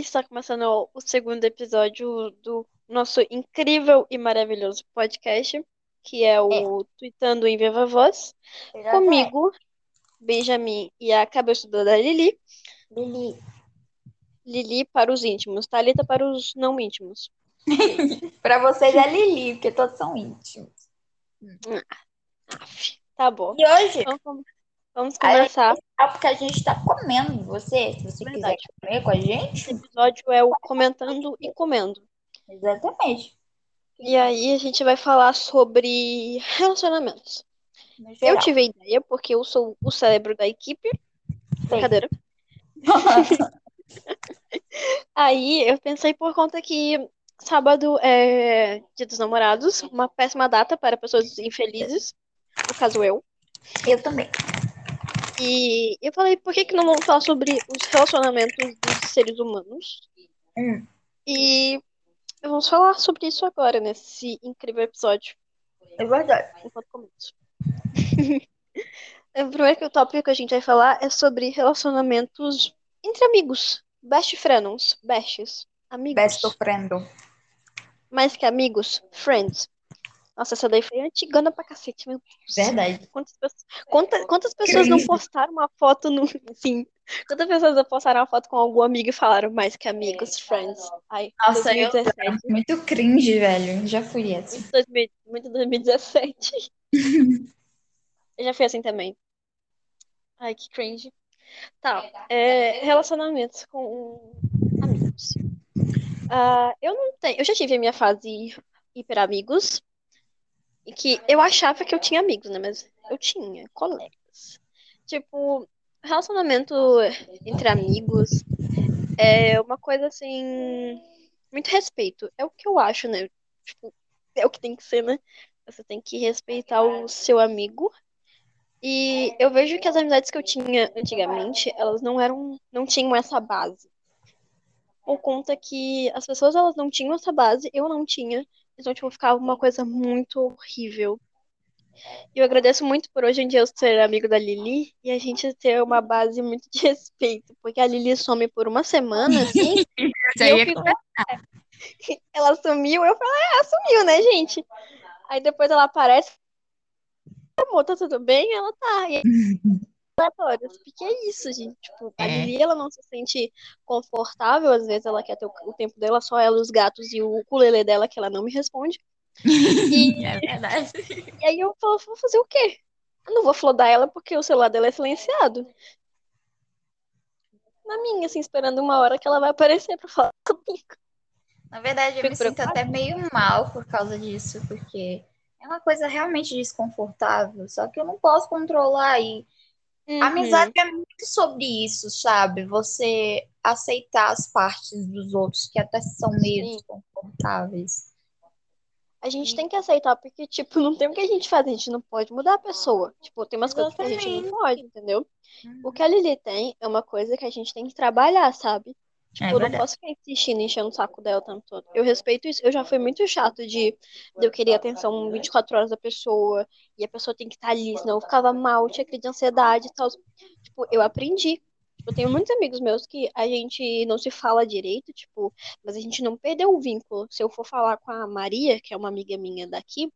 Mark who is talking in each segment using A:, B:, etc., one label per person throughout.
A: Está começando o segundo episódio do nosso incrível e maravilhoso podcast, que é o Tweetando em Viva Voz, comigo, Benjamin e a cabeça da Lili.
B: Lili.
A: Lili para os íntimos, Thalita para os não íntimos.
B: Pra vocês é Lili, porque todos são íntimos.
A: Aff, tá bom.
B: E hoje,
A: Então, vamos- vamos começar.
B: porque a gente tá comendo você. Se você
A: Verdade.
B: quiser comer com a gente,
A: Esse episódio é o Comentando e Comendo.
B: exatamente.
A: E aí a gente vai falar sobre relacionamentos. Eu tive a ideia porque eu sou o cérebro da equipe. Brincadeira. Aí eu pensei por conta que sábado é Dia dos Namorados, uma péssima data para pessoas infelizes, no caso eu.
B: Eu também.
A: E eu falei, por que que não vamos falar sobre os relacionamentos dos seres humanos?
B: Hum.
A: E vamos falar sobre isso agora, nesse incrível episódio,
B: É verdade.
A: enquanto começo. O primeiro que o tópico que a gente vai falar é sobre relacionamentos entre amigos. Best friends, besties, amigos.
B: Best friend.
A: Mais que amigos, friends. Nossa, essa daí foi antigana pra cacete, meu Deus.
B: Verdade.
A: Quantas pessoas, quanta- quantas pessoas não postaram uma foto no. Sim. Quantas pessoas não postaram uma foto com algum amigo e falaram mais que amigos, friends? Ai,
B: Nossa, eu
A: 2017.
B: muito cringe, velho. Já fui essa.
A: Muito 2000 Muito 2017. Eu já fui assim também. Ai, que cringe. Tá. é, relacionamentos com amigos. Ah, eu não tenho. Eu já tive a minha fase hiper amigos. E que eu achava que eu tinha amigos, né? Mas eu tinha colegas. Tipo, relacionamento entre amigos é uma coisa assim. Muito respeito. É o que eu acho, né? Tipo, é o que tem que ser, né? Você tem que respeitar o seu amigo. E eu vejo que as amizades que eu tinha antigamente, elas não eram, não tinham essa base. Por conta que as pessoas elas não tinham essa base, eu não tinha. Então, tipo, ficava uma coisa muito horrível. E eu agradeço muito por hoje em dia eu ser amigo da Lili e a gente ter uma base muito de respeito, porque a Lili some por uma semana, assim,
B: Isso aí
A: eu
B: é
A: fico, ela sumiu, eu falei, ah, sumiu, né, gente? Aí depois ela aparece, amor, tá tudo bem? Ela tá. E aí, aleatórias. Porque é isso, gente. Tipo, a
B: É.
A: Lili, ela não se sente confortável, às vezes ela quer ter o, tempo dela, só ela, os gatos e o ukulele dela, que ela não me responde. E,
B: É verdade.
A: e aí eu falo, vou fazer o quê? Eu não vou flodar ela porque o celular dela é silenciado. Na minha, assim, esperando uma hora que ela vai aparecer pra falar comigo.
B: Na verdade, eu
A: Fico
B: me sinto
A: preocupada.
B: até meio mal por causa disso, porque é uma coisa realmente desconfortável, só que eu não posso controlar e
A: Uhum.
B: a amizade é muito sobre isso, sabe? Você aceitar as partes dos outros que até são meio
A: Sim.
B: desconfortáveis.
A: A gente tem que aceitar, porque, tipo, não tem o que a gente faz, a gente não pode mudar a pessoa. Tipo, tem umas coisas que a gente não pode, entendeu? O que a Lili tem é uma coisa que a gente tem que trabalhar, sabe?
B: É
A: Eu não posso ficar insistindo, enchendo o saco dela o tempo todo. Eu respeito isso. Eu já fui muito chato de, de eu querer atenção 24 horas da pessoa, e a pessoa tem que estar ali, senão eu ficava mal, tinha crise de ansiedade e tal. Tipo, eu aprendi. Tipo, Eu tenho muitos amigos meus que a gente não se fala direito, tipo, mas a gente não perdeu o vínculo. Se eu for falar com a Maria, que é uma amiga minha daqui,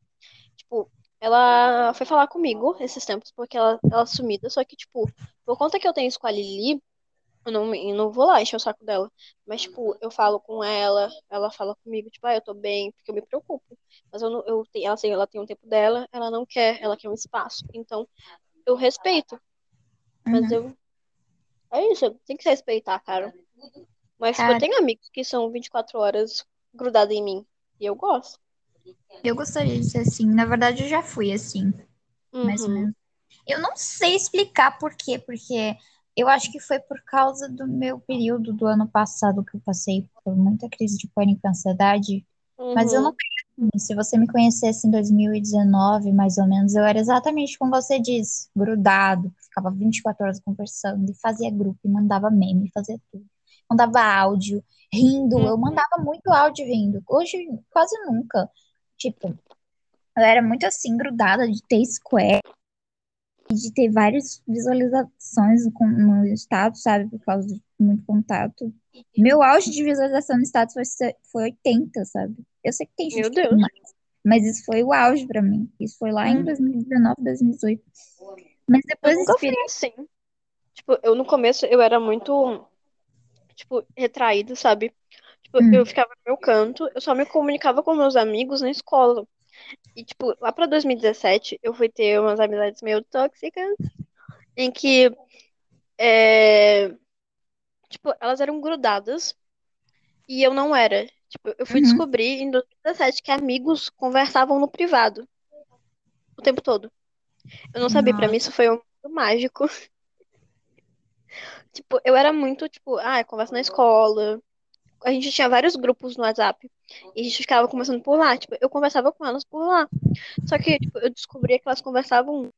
A: tipo, ela foi falar comigo esses tempos porque ela, ela é sumida, só que, tipo, por conta que eu tenho isso com a Lili, eu não, eu não vou lá encher o saco dela. Mas, tipo, eu falo com ela, ela fala comigo, tipo, ah, eu tô bem, porque eu me preocupo. Mas eu não, eu tenho, ela, assim, ela tem um tempo dela, ela não quer, ela quer um espaço. Então, eu respeito. Mas
B: Uhum.
A: eu. É isso, tem que se respeitar, cara. Mas tipo, eu
B: Cara.
A: tenho amigos que são 24 horas grudados em mim. E eu gosto.
B: Eu gostaria de ser assim. Na verdade, eu já fui assim. mais ou
A: Uhum.
B: menos. Eu não sei explicar por quê, porque eu acho que foi por causa do meu período do ano passado que eu passei por muita crise de pânico e ansiedade, mas eu
A: Uhum.
B: não assim. Se você me conhecesse em 2019, mais ou menos, eu era exatamente como você diz, grudado, ficava 24 horas conversando e fazia grupo, e mandava meme, fazia tudo. Mandava áudio, rindo, eu
A: Uhum.
B: mandava muito áudio rindo. Hoje, quase nunca. Tipo, eu era muito assim, grudada de ter square. De ter várias visualizações no status, sabe? Por causa de muito contato. Meu auge de visualização no status foi, foi 80, sabe? Eu sei que tem gente
A: Meu
B: que
A: Deus.
B: tem mais, mas isso foi o auge pra mim. Isso foi lá em
A: Hum.
B: 2019, 2018. Mas
A: Eu
B: depois
A: nunca
B: desse
A: fui assim. Tipo, eu no começo eu era muito, tipo, retraída, sabe? Tipo,
B: Hum.
A: eu ficava no meu canto, eu só me comunicava com meus amigos na escola. E, tipo, lá pra 2017, eu fui ter umas amizades meio tóxicas, em que, é, tipo, elas eram grudadas e eu não era. Tipo, eu fui
B: Uhum.
A: descobrir em 2017 que amigos conversavam no privado o tempo todo. Eu não sabia, pra
B: Nossa.
A: mim isso foi um mágico. Tipo, eu era muito, tipo, ah, conversa na escola. A gente tinha vários grupos no WhatsApp. E a gente ficava conversando por lá. Tipo, eu conversava com elas por lá. Só que, tipo, eu descobria que elas conversavam no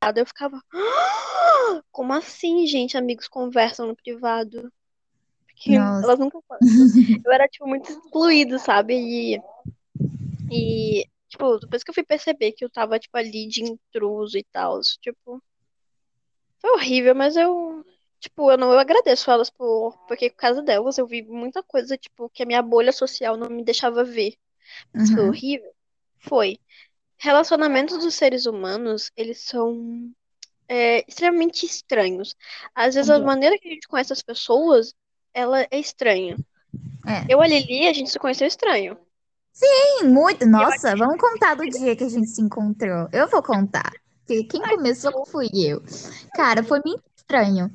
A: privado. Eu ficava, "Ah, como assim, gente? Amigos conversam no privado. Porque
B: Nossa.
A: elas nunca falam. Eu era, tipo, muito excluída, sabe? E, e, tipo, depois que eu fui perceber que eu tava, tipo, ali de intruso e tal, tipo, foi horrível, mas eu, tipo, eu não, eu agradeço elas por, porque por causa delas eu vi muita coisa, tipo, que a minha bolha social não me deixava ver. Mas foi
B: Uhum.
A: horrível? Foi. Relacionamentos dos seres humanos, eles são é, extremamente estranhos. Às vezes a
B: Complexo.
A: maneira que a gente conhece as pessoas, ela é estranha.
B: É.
A: Eu e a Lili, a gente se conheceu estranho.
B: Sim, muito. Nossa, vamos contar do dia que a gente se encontrou. Eu vou contar. Porque quem começou fui eu. Cara, foi muito estranho.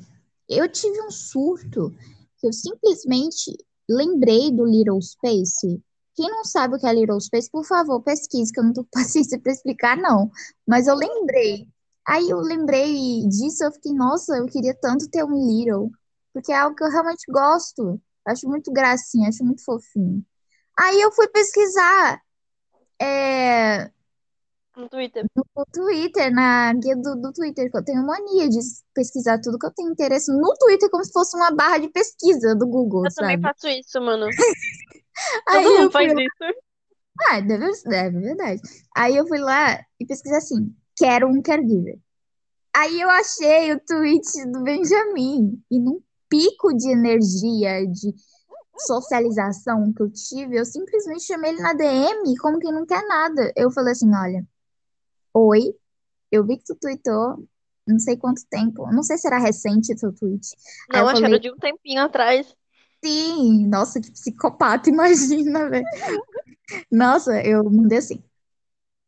B: Eu tive um surto que eu simplesmente lembrei do Little Space. Quem não sabe o que é Little Space, por favor, pesquise, que eu não tô com paciência pra explicar, não. Mas eu lembrei. Aí eu lembrei disso, eu fiquei, nossa, eu queria tanto ter um Little. Porque é algo que eu realmente gosto. Acho muito gracinha, acho muito fofinho. Aí eu fui pesquisar é,
A: no Twitter.
B: no Twitter, na guia do, do Twitter, que eu tenho mania de pesquisar tudo que eu tenho interesse no Twitter, como se fosse uma barra de pesquisa do Google,
A: Eu também
B: sabe?
A: faço isso, mano.
B: Aí
A: Todo mundo faz isso.
B: Ah, deve, é verdade. Aí eu fui lá e pesquisei assim: quero um caregiver. Aí eu achei o tweet do Benjamin. E num pico de energia, de socialização que eu tive, eu simplesmente chamei ele na DM como quem não quer nada. Eu falei assim: olha, oi, eu vi que tu tweetou, não sei quanto tempo, não sei se era recente o seu tweet. Aí
A: Não,
B: eu
A: acho que era
B: falei,
A: de um tempinho atrás.
B: sim, nossa, que psicopata, imagina, velho. Nossa, eu mandei assim.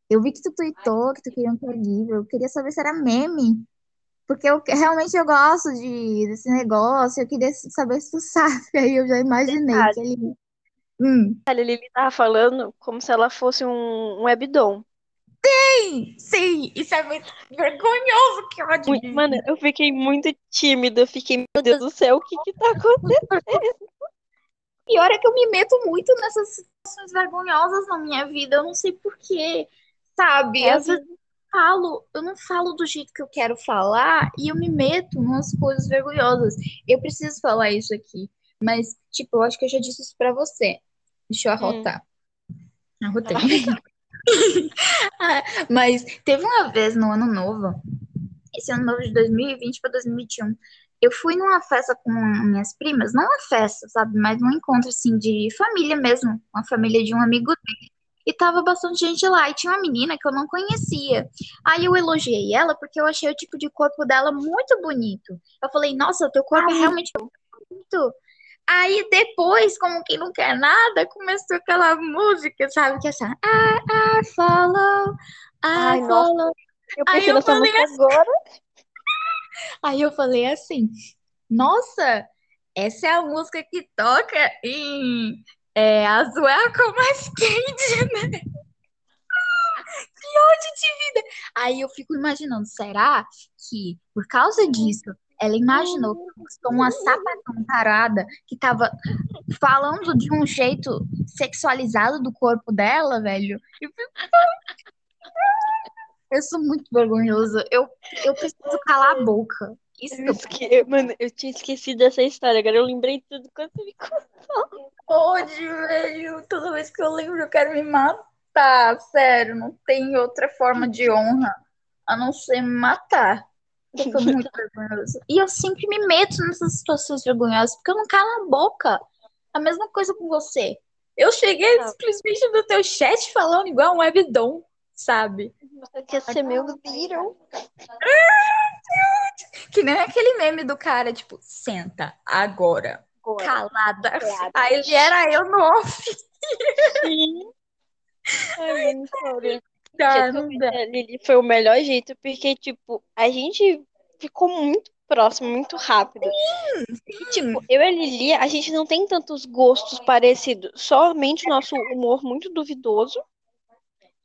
B: Eu vi que tu tweetou que tu queria um caregiver. Eu queria saber se era meme. Porque eu realmente eu gosto de, desse negócio. Eu queria saber se tu sabe. Aí eu já imaginei
A: Detalhe,
B: que ele. Hum,
A: Lili tava falando como se ela fosse um, um webdom.
B: Sim, sim, isso é muito vergonhoso, que
A: Muito-
B: de
A: Mano, eu fiquei muito tímida. Eu fiquei, meu Deus do céu, o que que tá acontecendo?
B: Pior é que eu me meto muito nessas situações vergonhosas na minha vida. Eu não sei por quê, sabe?
A: É
B: Às vezes eu falo, eu não falo do jeito que eu quero falar e eu me meto nas coisas vergonhosas. Eu preciso falar isso aqui, mas, tipo, eu acho que eu já disse isso pra você. Deixa eu
A: Hum.
B: arrotar. Arrotei. Ah, Mas teve uma vez no ano novo, esse ano novo de 2020 para 2021, eu fui numa festa com minhas primas, não uma festa, sabe, mas um encontro assim de família mesmo, uma família de um amigo dele. E tava bastante gente lá, e tinha uma menina que eu não conhecia. Aí eu elogiei ela porque eu achei o tipo de corpo dela muito bonito. Eu falei, nossa, o teu corpo é
A: Ai,
B: realmente muito bonito. Aí depois, como quem não quer nada, começou aquela música, sabe? Que é essa, I, I follow,
A: ai,
B: I
A: nossa,
B: follow.
A: pensei
B: eu
A: nessa
B: falei
A: música
B: assim,
A: agora.
B: aí eu falei assim, nossa, essa é a música que toca em é, Azul é a cor mais quente, né? Que ódio de vida. Aí eu fico imaginando, será que por causa disso ela imaginou que uma sapatão tarada que tava falando de um jeito sexualizado do corpo dela, velho? Eu, sou muito vergonhosa. Eu, eu preciso calar a boca. Isso que
A: Eu esque... Mano, eu tinha esquecido dessa história. Agora eu lembrei tudo quando você me contou.
B: ódio, velho. Toda vez que eu lembro, eu quero me matar. Sério, não tem outra forma de honra a não ser me matar. Que foi muito vergonhoso. E eu sempre me meto nessas situações vergonhosas, porque eu não calo a boca. A mesma coisa com você. Eu cheguei
A: Ah.
B: simplesmente no teu chat falando igual um webdom, sabe?
A: Você quer ser meu Beatle?
B: Que nem aquele meme do cara, tipo, senta agora,
A: Agora.
B: calada.
A: Calada.
B: Aí ele era eu no off.
A: Sim. Ai, mano, sorry. O jeito que eu
B: não dá.
A: Lili foi o melhor jeito, porque, tipo, a gente ficou muito próximo, muito rápido. E, tipo, eu e a Lili, a gente não tem tantos gostos parecidos, somente o nosso humor muito duvidoso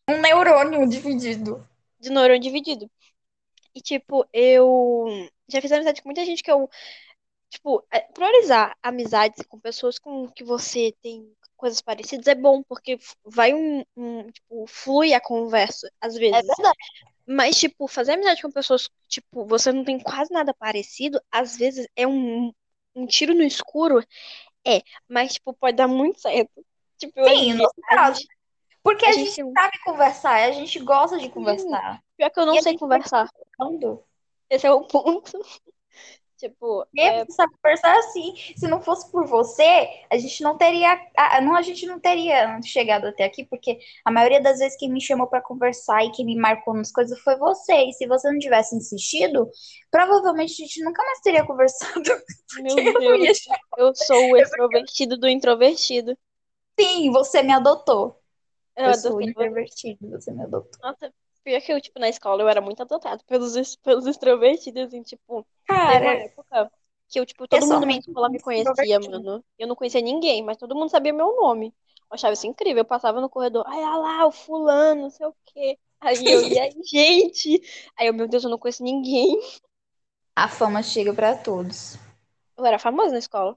B: Um neurônio dividido.
A: de neurônio dividido. E, tipo, eu já fiz amizade com muita gente que eu, tipo, é, priorizar amizades com pessoas com que você tem coisas parecidas é bom, porque vai um, um, tipo, flui a conversa, às
B: É
A: vezes.
B: verdade.
A: Mas, tipo, fazer amizade com pessoas que, tipo, você não tem quase nada parecido, às vezes é um, um tiro no escuro. É, mas, tipo, pode dar muito certo. Tipo,
B: Sim, no nosso caso.
A: gente-
B: Porque
A: a
B: a
A: gente
B: gente sabe conversar, a gente gosta de conversar.
A: pior que eu não
B: E
A: sei conversar. Esse é o ponto. Tipo, é,
B: conversar assim. Se não fosse por você, a gente não teria, a, não, a gente não teria chegado até aqui, porque a maioria das vezes quem me chamou pra conversar e quem me marcou nas coisas foi você. E se você não tivesse insistido, provavelmente a gente nunca mais teria conversado.
A: meu
B: Eu
A: Deus, eu sou o extrovertido do introvertido.
B: Sim, você me adotou.
A: Eu
B: Eu sou introvertido, você me adotou.
A: Nossa, pior que eu, tipo, na escola eu era muito adotado pelos, pelos extrovertidos, assim, tipo, teve uma
B: Cara,
A: época que eu, tipo, todo mundo na escola me conhecia, mano. Eu não conhecia ninguém, mas todo mundo sabia meu nome. Eu achava isso incrível. Eu passava no corredor, ai, olha lá, o fulano, não sei o quê. Aí eu ia, gente. Aí eu, meu Deus, eu não conheço ninguém.
B: A fama chega pra todos.
A: Eu era famosa na escola.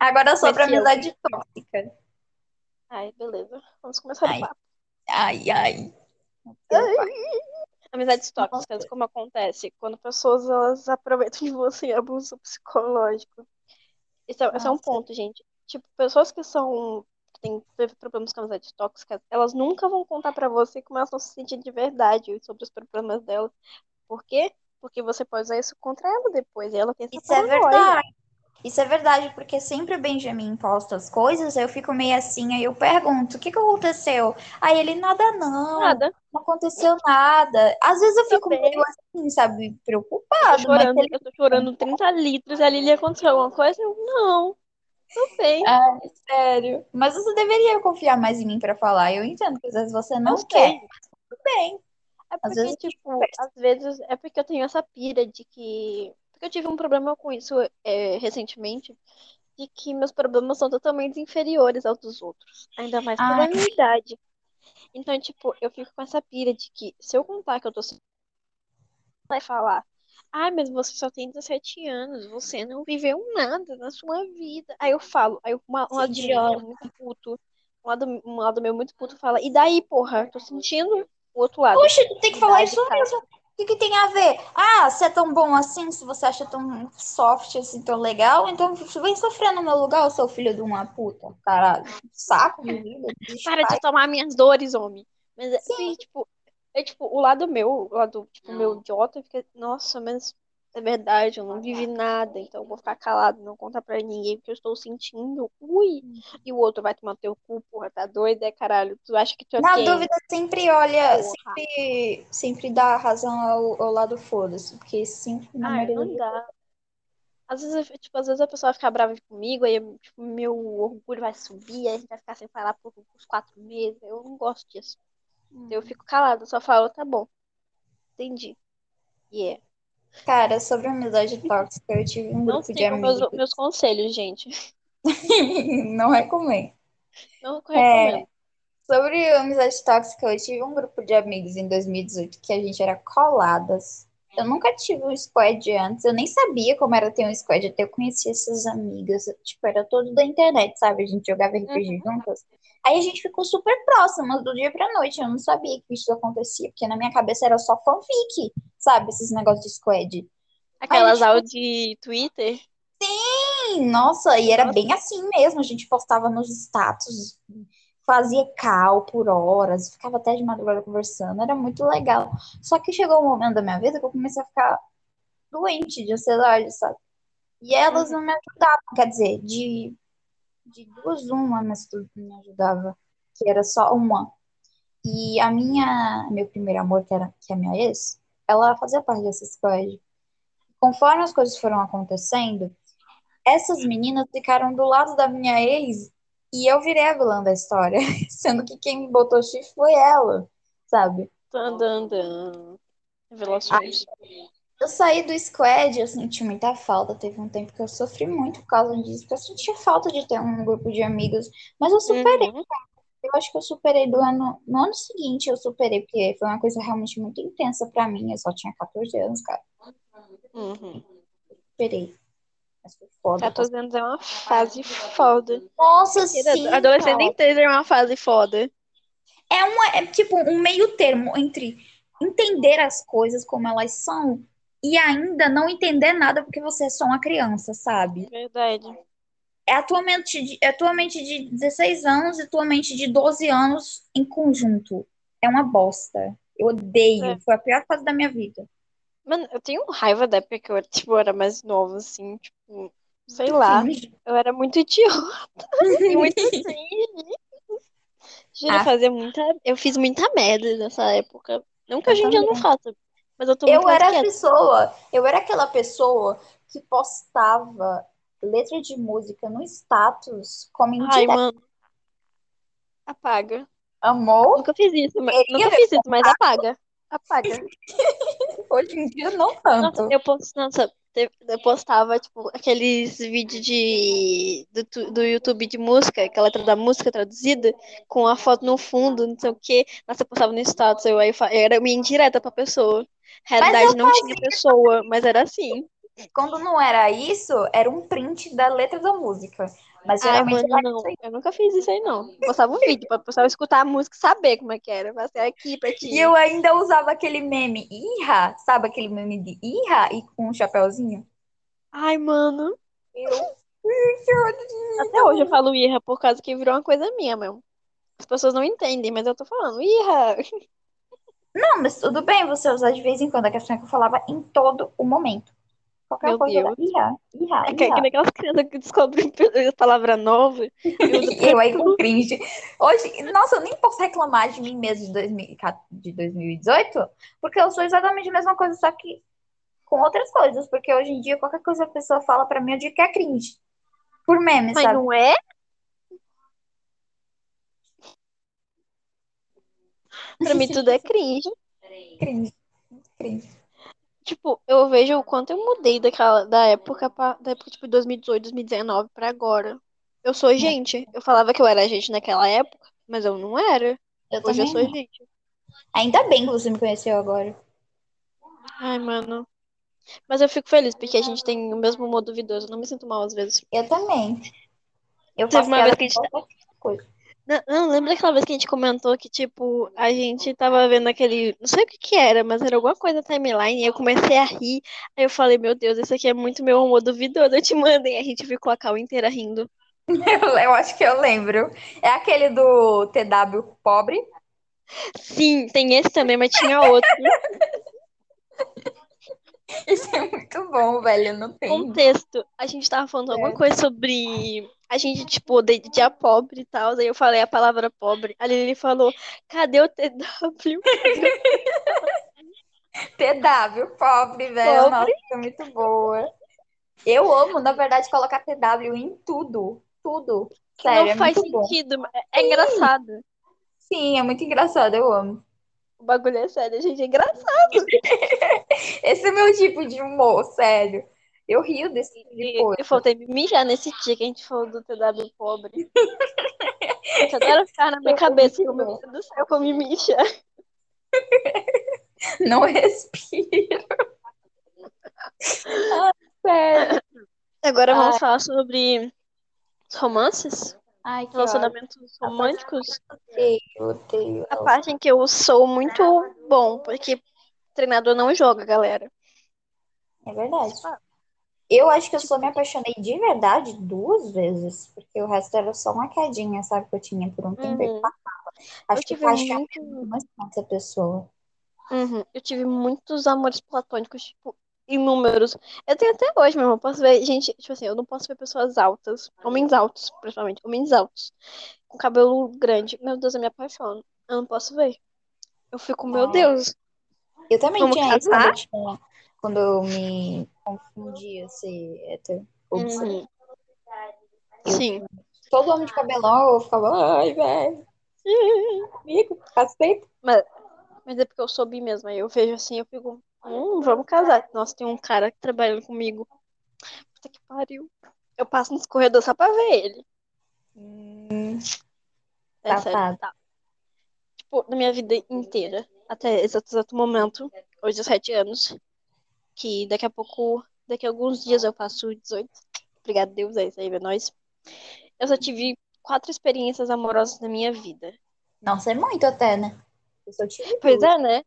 B: Agora sobre a
A: Conhecia
B: amizade tóxica.
A: Ai, beleza. Vamos começar o
B: Ai,
A: papo.
B: Ai, ai.
A: Amizades tóxicas, como acontece? Quando pessoas elas aproveitam de você em abuso psicológico. Esse é, esse é um ponto, gente. Tipo, pessoas que são que têm problemas com amizades tóxicas, elas nunca vão contar pra você como elas estão se sentindo de verdade sobre os problemas delas. Por quê? Porque você pode usar isso contra ela depois. E ela tem essa
B: Isso é verdade. Isso é verdade, porque sempre o Benjamin posta as coisas, aí eu fico meio assim, aí eu pergunto, o que que aconteceu? Aí ele, nada não,
A: Nada.
B: não aconteceu nada. Às vezes eu fico
A: Também.
B: meio assim, sabe,
A: Eu tô
B: preocupado,
A: chorando,
B: ele...
A: eu tô chorando 30 litros. E a Lili aconteceu alguma coisa? Eu, não. Tô bem.
B: Ai, sério. Mas você deveria confiar mais em mim pra falar. Eu entendo que às vezes você não
A: Eu
B: quer.
A: sei.
B: Tudo bem.
A: É
B: Às
A: porque,
B: vezes a gente
A: tipo, às vezes é porque eu tenho essa pira de que. Porque eu tive um problema com isso é, recentemente, de que meus problemas são totalmente inferiores aos dos outros. Ainda mais pela
B: Ai,
A: minha idade. Então, tipo, eu fico com essa pira de que se eu contar que eu tô vai falar. Ai, mas você só tem 17 anos, você não viveu nada na sua vida. Aí eu falo, aí uma, um lado que é muito puto, um lado, um lado meu muito puto fala, e daí, porra, tô sentindo o outro lado.
B: Puxa, tu tem que falar isso mesmo. O que que tem a ver? Ah, se é tão bom assim, se você acha tão soft assim, tão legal, então vem sofrer no meu lugar, eu sou filho de uma puta. Caralho, saco de vida.
A: Para de tomar minhas dores, homem. Mas é,
B: Sim.
A: porque, tipo, é tipo, o lado meu, o lado, tipo, meu idiota, fica, nossa, mas é verdade, eu não vivi nada, então eu vou ficar calado, não contar pra ninguém, porque eu estou sentindo, ui. E o outro vai tomar teu cu, porra, tá doido, é caralho? Tu acha que tu é
B: Na
A: quem?
B: dúvida, sempre olha,
A: Porra.
B: sempre, sempre dá razão ao, ao lado foda-se, porque sempre, na
A: Ai,
B: maioria
A: não
B: das
A: dá. Às vezes, eu- tipo, às vezes a pessoa fica brava comigo, aí, tipo, meu orgulho vai subir, aí a gente vai ficar sem falar por uns quatro meses. Eu não gosto disso. Eu fico calada, só falo, tá bom, entendi. E é.
B: Cara, sobre amizade tóxica, eu tive um
A: Não
B: grupo de
A: sigam meus,
B: amigos.
A: meus conselhos, gente.
B: Não recomendo.
A: Não
B: É,
A: recomendo.
B: sobre amizade tóxica, eu tive um grupo de amigos em 2018 que a gente era coladas. Eu nunca tive um squad antes, eu nem sabia como era ter um squad, até eu conheci essas amigas. Tipo, era todo da internet, sabe? A gente jogava RPG juntas. Aí a gente ficou super próximas do dia pra noite. Eu não sabia que isso acontecia, porque na minha cabeça era só fanfic, sabe? Esses negócios de squad.
A: Aquelas
B: Ai,
A: aulas de Twitter.
B: Sim, nossa, e era
A: Nossa.
B: bem assim mesmo. A gente postava nos status fazia cal por horas, ficava até de madrugada conversando, era muito legal. Só que chegou um momento da minha vida que eu comecei a ficar doente de ansiedade, sabe? E elas não me ajudavam, quer dizer, de, de duas, uma, mas tudo me ajudava, que era só uma. E a minha, meu primeiro amor, que, era, que é a minha ex, ela fazia parte dessa squad. Conforme as coisas foram acontecendo, essas meninas ficaram do lado da minha ex e eu virei a vilã da história, sendo que quem botou chifre foi ela, sabe?
A: Tandandã. Revelações.
B: Eu saí do squad, eu senti muita falta. Teve um tempo que eu sofri muito por causa disso, porque eu sentia falta de ter um grupo de amigos. Mas eu superei.
A: Uhum.
B: Eu acho que eu superei do ano. No ano seguinte eu superei, porque foi uma coisa realmente muito intensa pra mim. Eu só tinha 14 anos, cara.
A: Uhum.
B: Superei. Mas foi foda.
A: 14 anos é uma fase foda.
B: Nossa, sim.
A: Adolescente
B: cara.
A: inteira é uma fase foda.
B: É, uma, é tipo um meio termo entre entender as coisas como elas são e ainda não entender nada porque você é só uma criança, sabe?
A: Verdade.
B: É a tua mente de, é tua mente de 16 anos e tua mente de 12 anos em conjunto. É uma bosta. Eu odeio.
A: É.
B: Foi a pior fase da minha vida.
A: Mano, eu tenho raiva da época que eu, tipo, era mais nova, assim, tipo, sei lá. Eu era muito idiota muito. Juro, eu
B: Ah.
A: fazia muita. Eu fiz muita merda nessa época. Não que hoje em dia eu não
B: também.
A: faça, mas eu tô
B: Eu era a
A: quieta.
B: pessoa, eu era aquela pessoa que postava letra de música no status como
A: Ai,
B: indireta.
A: mano. Apaga.
B: Amor?
A: Nunca fiz isso, mas...
B: Queria
A: nunca fiz isso, mas apaga. Apaga.
B: Hoje em dia não
A: Nossa,
B: tanto.
A: eu posto, nossa, eu postava, tipo, aqueles vídeos de, do, do YouTube de música, aquela letra da música traduzida, com a foto no fundo, não sei o quê. Nossa, eu postava no status, eu, aí, era minha indireta pra pessoa. Realidade não tinha pessoa, mas era assim.
B: Quando não era isso, era um print da letra da música. Mas
A: Ai,
B: geralmente
A: mano,
B: era
A: não. Eu nunca fiz isso aí, não. Eu postava um vídeo pra pessoa escutar a música e saber como é que era. Ser aqui pra ti.
B: E eu ainda usava aquele meme Irra, sabe aquele meme de Irra e com um chapéuzinho?
A: Ai, mano.
B: Eu.
A: Até hoje eu falo irra por causa que virou uma coisa minha mesmo. As pessoas não entendem, mas eu tô falando irra.
B: Não, mas tudo bem você usar de vez em quando. A questão é que eu falava em todo o momento. Qualquer
A: Meu
B: coisa
A: Deus.
B: Irra, Irra,
A: É que, que
B: Irra.
A: nem aquelas crianças que descobrem palavra nova. e usa
B: Eu aí com cringe. Hoje, nossa, eu nem posso reclamar de mim mesmo de, 2000 de 2018, porque eu sou exatamente a mesma coisa, só que com outras coisas. Porque hoje em dia, qualquer coisa que a pessoa fala pra mim, eu digo que é cringe. Por meme,
A: Mas
B: sabe?
A: não é? Pra mim tudo é cringe.
B: Cringe. Cringe.
A: Tipo, eu vejo o quanto eu mudei daquela, da época, pra, da época, tipo, 2018, 2019 pra agora. Eu sou gente. Eu falava que eu era gente naquela época, mas eu não era.
B: Eu
A: Hoje eu sou
B: não.
A: gente.
B: Ainda bem que você me conheceu agora.
A: Ai, mano. Mas eu fico feliz porque a gente tem o mesmo humor duvidoso. Eu não me sinto mal às vezes.
B: Eu também. Eu faço
A: uma vez que a gente-
B: coisa.
A: Não, não, lembra aquela vez que a gente comentou que, tipo, a gente tava vendo aquele. Não sei o que que era, mas era alguma coisa na timeline. E eu comecei a rir. Aí eu falei, meu Deus, isso aqui é muito meu humor duvidoso. Eu te mandei. A gente ficou a cal inteira rindo.
B: Eu, eu acho que eu lembro. É aquele do TW pobre.
A: Sim, tem esse também, mas tinha outro.
B: Isso é muito bom, velho. Não tenho.
A: Contexto. A gente tava falando alguma
B: É.
A: coisa sobre. A gente, tipo, de dia pobre e tal. Aí eu falei a palavra pobre. Ali ele falou, cadê o TW?
B: TW, pobre, velho. Nossa, é muito boa. Eu amo, na verdade, colocar TW em tudo. Tudo. Sério,
A: Não
B: é
A: faz
B: muito bom.
A: sentido. É, é engraçado.
B: Sim, é muito engraçado, eu amo.
A: O bagulho é sério, gente. É engraçado.
B: Esse é o meu tipo de humor, sério. Eu rio desse tipo de coisa.
A: eu faltei me mijar nesse dia que a gente falou do TW pobre. Gente, adora ficar na minha
B: Eu
A: cabeça. Eu, meu. Deus do céu, como me mijar.
B: Não respiro. Ai, sério.
A: Agora vamos falar sobre romances,
B: Ai, que ódio.
A: relacionamentos românticos.
B: Odeio, odeio.
A: A parte em que eu sou muito bom, porque treinador não joga, galera.
B: É verdade. Eu acho que eu só me apaixonei de verdade duas vezes. Porque o resto era só uma quedinha, sabe? Que eu tinha por um tempo e
A: Uhum.
B: passava. Acho
A: Eu
B: que paixão
A: muito.
B: é muito mais essa pessoa.
A: Uhum. Eu tive muitos amores platônicos, tipo, inúmeros. Eu tenho até hoje mesmo. Eu posso ver, gente, tipo assim, eu não posso ver pessoas altas, homens altos, principalmente, homens altos, com cabelo grande. Meu Deus, eu me apaixono. Eu não posso ver. Eu fico, meu
B: Ah,
A: Deus,
B: Eu também
A: vamos
B: tinha isso quando
A: casar?
B: eu tinha, quando eu me confundia ser hétero ou.
A: Uhum.
B: Eu,
A: Sim.
B: todo homem de cabelão, eu ficava, ai, velho, amigo, faz tempo.
A: Mas, mas é porque eu sou bi mesmo. Aí eu vejo assim, eu fico, hum, vamos casar. Nossa, tem um cara que trabalha comigo. Puta que pariu. Eu passo nos corredores só pra ver ele.
B: Hum,
A: É sério.
B: safado.
A: Tá. Tipo, na minha vida inteira, até exato, exato momento, hoje 17 anos, que daqui a pouco, daqui a alguns dias eu faço 18. Obrigado, Deus, é isso aí, é nóis. Eu só tive quatro experiências amorosas na minha vida.
B: Nossa, é muito até, né? Eu só tive
A: Pois
B: duas.
A: é, né?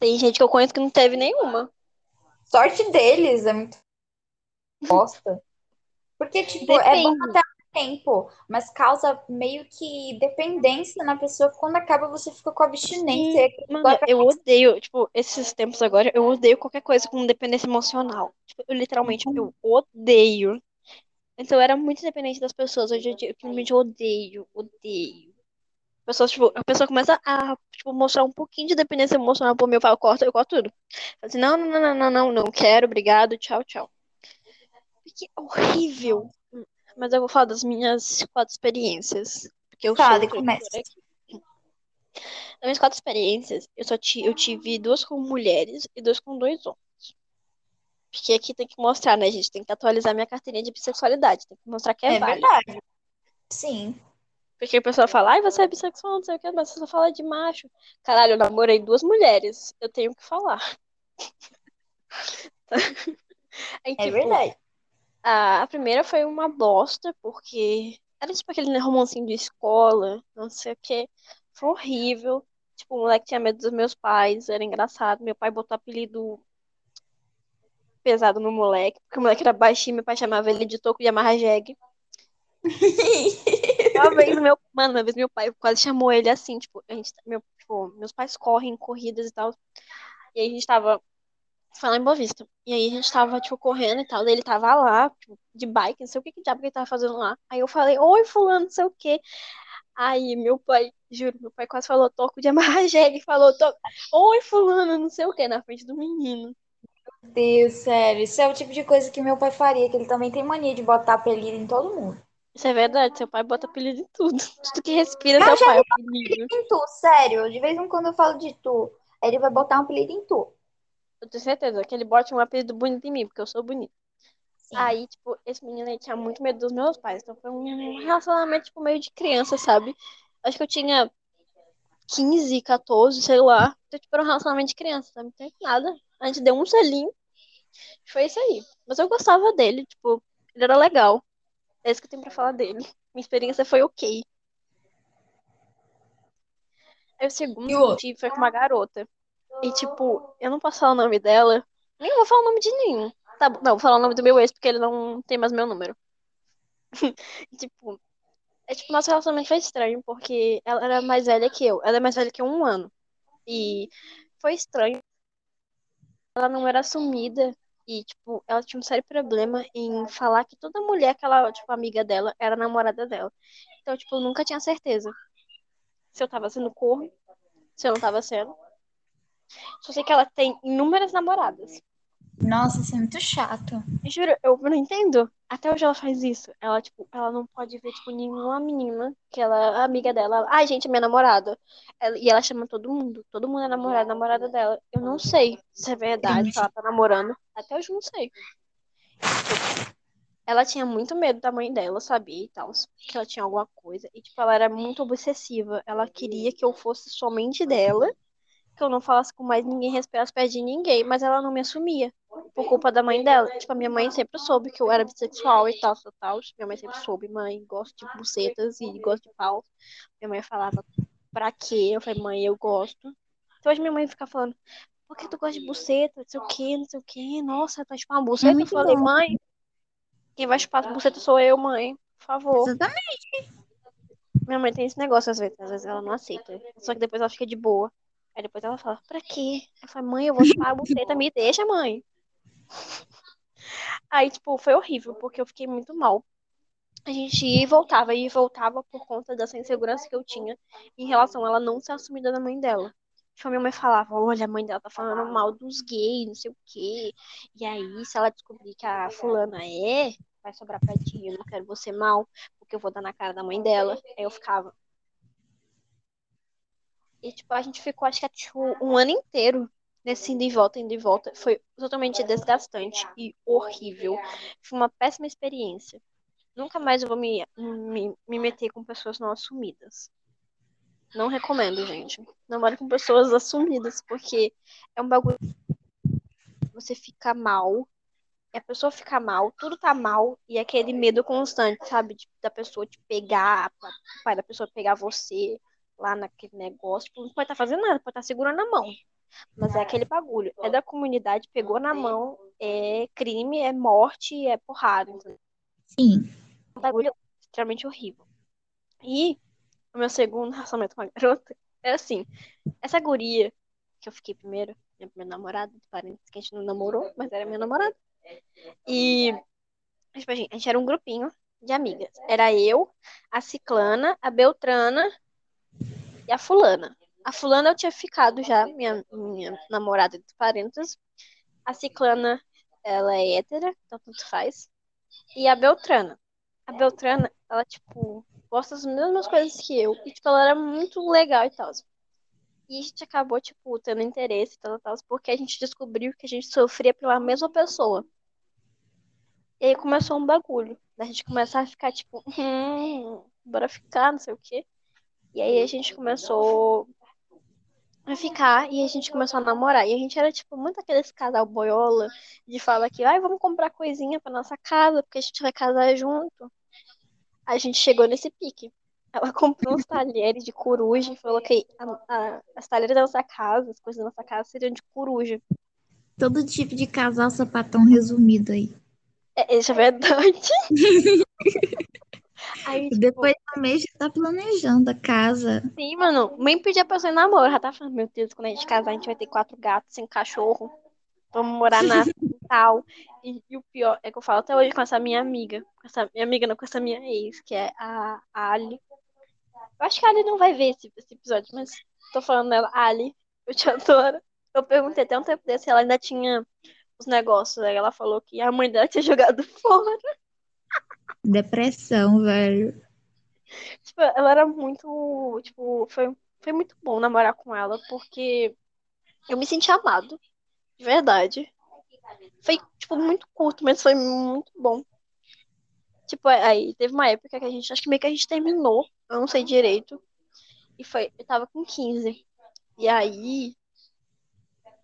A: Tem gente que eu conheço que não teve nenhuma.
B: Sorte deles, é muito bosta. Porque, tipo, é bom
A: Depende.
B: até tempo, mas causa meio que dependência na pessoa. Quando acaba, você fica com abstinência.
A: Sim, mano, eu odeio, tipo, esses tempos agora, eu odeio qualquer coisa com dependência emocional. Tipo, eu literalmente, eu odeio. Então eu era muito dependente das pessoas. Hoje eu simplesmente odeio, odeio. Pessoas, tipo, a pessoa começa a, tipo, mostrar um pouquinho de dependência emocional por mim, eu falo, corta, eu corto tudo. Falo assim, não, não, não, não, não, não, não quero, obrigado, tchau, tchau. Porque é horrível. Mas eu vou falar das minhas quatro experiências. Porque eu introdutora
B: começa.
A: Das minhas quatro experiências, eu só ti, eu tive duas com mulheres e duas com dois homens. Porque aqui tem que mostrar, né, gente? Tem que atualizar minha carteirinha de bissexualidade. Tem que mostrar que é,
B: É
A: válido.
B: verdade. Sim.
A: Porque a pessoa fala, ai, você é bissexual, não sei o que, mas você só fala de macho. Caralho, eu namorei duas mulheres. Eu tenho que falar.
B: É
A: tipo,
B: verdade.
A: a, a primeira foi uma bosta, porque era tipo aquele romancinho de escola, não sei o que. Foi horrível. Tipo, o moleque tinha medo dos meus pais, era engraçado. Meu pai botou apelido pesado no moleque, porque o moleque era baixinho, meu pai chamava ele de toco de amarra jegue. Uma vez meu, mano, uma vez meu pai quase chamou ele assim, tipo, a gente, meu, tipo, meus pais correm corridas e tal. E aí a gente tava, foi lá em Boa Vista. E aí a gente tava, tipo, correndo e tal. Daí ele tava lá, tipo, de bike, não sei o que que diabo que ele tava fazendo lá. Aí eu falei, oi, fulano, não sei o que. Aí meu pai, juro, meu pai quase falou toco de amarra jegue, falou, oi, fulano, não sei o que, na frente do menino.
B: Deus, sério. Isso é o tipo de coisa que meu pai faria, que ele também tem mania de botar apelido em todo mundo.
A: Isso é verdade, seu pai bota apelido em tudo. Tudo que respira,
B: Eu
A: seu pai é
B: vi
A: apelido.
B: em tu, sério. De vez em quando eu falo de tu. Aí ele vai botar um apelido em tu.
A: Eu tenho certeza que ele bote um apelido bonito em mim, porque eu sou bonita.
B: Sim.
A: Aí, tipo, esse menino aí tinha muito medo dos meus pais. Então foi um relacionamento, tipo, meio de criança, sabe? Acho que eu tinha 15, 14, sei lá. Então, tipo, era um relacionamento de criança, sabe? Não tem nada. A gente deu um selinho. Foi isso aí. Mas eu gostava dele, tipo, ele era legal. É isso que eu tenho pra falar dele. Minha experiência foi ok. Aí o segundo
B: E
A: que eu tive foi com uma garota. E, tipo, eu não posso falar o nome dela. Nem vou falar o nome de nenhum. Tá, não, vou falar o nome do meu ex, porque ele não tem mais meu número. Tipo, é tipo, nosso relacionamento foi estranho, porque ela era mais velha que eu. Ela é mais velha que eu um ano. E foi estranho. Ela não era assumida. E, tipo, ela tinha um sério problema em falar que toda mulher que ela, tipo, amiga dela, era namorada dela. Então, tipo, eu nunca tinha certeza se eu tava sendo corno, se eu não tava sendo. Só sei que ela tem inúmeras namoradas.
B: Nossa, isso é muito chato.
A: Juro, eu não entendo. Até hoje ela faz isso. Ela, tipo, ela não pode ver, tipo, nenhuma menina que ela, amiga dela. Ai, gente, é minha namorada. Ela- e ela chama todo mundo. Todo mundo é namorado, namorada dela. Eu não sei se é verdade, se
B: Cringe.
A: ela tá namorando. Até hoje eu não sei. Ela tinha muito medo da mãe dela, sabia? E tal. Que ela tinha alguma coisa. E, tipo, ela era muito obsessiva. Ela queria que eu fosse somente dela. Que eu não falasse com mais ninguém, respirasse perto de ninguém. Mas ela não me assumia. Por culpa da mãe dela. Tipo, a minha mãe sempre soube que eu era bissexual e tal, tal, tal. Minha mãe sempre soube, mãe, gosto de bucetas e gosto de pau. Minha mãe falava, pra quê? Eu falei, mãe, eu gosto. Então hoje minha mãe fica falando, por que tu gosta de buceta? Não sei o quê, não sei o quê. Nossa, tá chupando uma buceta? Eu falei,
B: bom.
A: mãe, quem vai chupar as bucetas sou eu, mãe. Por favor.
B: Exatamente.
A: Minha mãe tem esse negócio às vezes, às vezes ela não aceita. Só que depois ela fica de boa. Aí depois ela fala, pra quê? Eu falo, mãe, eu vou chupar a buceta, me deixa, mãe. Aí, tipo, foi horrível, porque eu fiquei muito mal. A gente ia e voltava, ia e voltava por conta dessa insegurança que eu tinha em relação a ela não ser assumida da mãe dela. Tipo, minha mãe falava, olha, a mãe dela tá falando mal dos gays, não sei o quê. E aí, se ela descobrir que a fulana é, vai sobrar pra ti, eu não quero você mal, porque eu vou dar na cara da mãe dela. Aí eu ficava. E, tipo, a gente ficou, acho que, tipo, um ano inteiro nesse indo e volta, indo e volta. Foi totalmente desgastante e horrível. Foi uma péssima experiência. Nunca mais eu vou me, me, me meter com pessoas não assumidas. Não recomendo, gente. Namore com pessoas assumidas, porque é um bagulho. Você fica mal, a pessoa fica mal, tudo tá mal, e é aquele medo constante, sabe? De, da pessoa te pegar, pai da pessoa pegar você lá naquele negócio. Tipo, não pode estar tá fazendo nada, pode estar tá segurando a mão. Mas é aquele bagulho. É da comunidade, pegou na mão, é crime, é morte, é porrada. Entendeu?
B: Sim.
A: É um bagulho extremamente horrível. E o meu segundo relacionamento com a garota é assim. Essa guria que eu fiquei primeiro, minha primeira namorada, de parentes que a gente não namorou, mas era minha namorada. E tipo, a, gente, a gente era um grupinho de amigas. Era eu, a Ciclana, a Beltrana e a Fulana. A fulana eu tinha ficado já, minha, minha namorada de parentes. A ciclana, ela é hétera, então tanto faz. E a Beltrana. A Beltrana, ela, tipo, gosta das mesmas coisas que eu. E, tipo, ela era muito legal e tal. E a gente acabou, tipo, tendo interesse e tal, tal, porque a gente descobriu que a gente sofria pela mesma pessoa. E aí começou um bagulho. A gente começar a ficar, tipo, hum, bora ficar, não sei o quê. E aí a gente começou a ficar e a gente começou a namorar. E a gente era, tipo, muito aqueles casal boiola de falar que, ai, vamos comprar coisinha pra nossa casa, porque a gente vai casar junto. A gente chegou nesse pique. Ela comprou uns talheres de coruja e falou que a, a, as talheres da nossa casa, as coisas da nossa casa seriam de coruja.
B: Todo tipo de casal sapatão resumido aí.
A: É, isso é verdade.
B: Aí, tipo, Depois do mês já tá planejando a casa.
A: Sim, mano. Nem a pessoa em namoro. Já tá falando, meu Deus, quando a gente casar, a gente vai ter quatro gatos sem cachorro. Vamos morar na tal. E, e, o pior é que eu falo até hoje com essa minha amiga. Com essa minha amiga, não, com essa minha ex, que é a, a Ali. Eu acho que a Ali não vai ver esse, esse episódio, mas tô falando dela. Ali, eu te adoro. Eu perguntei até um tempo desse se ela ainda tinha os negócios. Aí ela falou que a mãe dela tinha jogado fora.
B: Depressão, velho.
A: Tipo, ela era muito. Tipo, foi, foi muito bom namorar com ela, porque eu me senti amado. De verdade. Foi, tipo, muito curto, mas foi muito bom. Tipo, aí teve uma época que a gente, acho que meio que a gente terminou, eu não sei direito. E foi, eu tava com 15. E aí,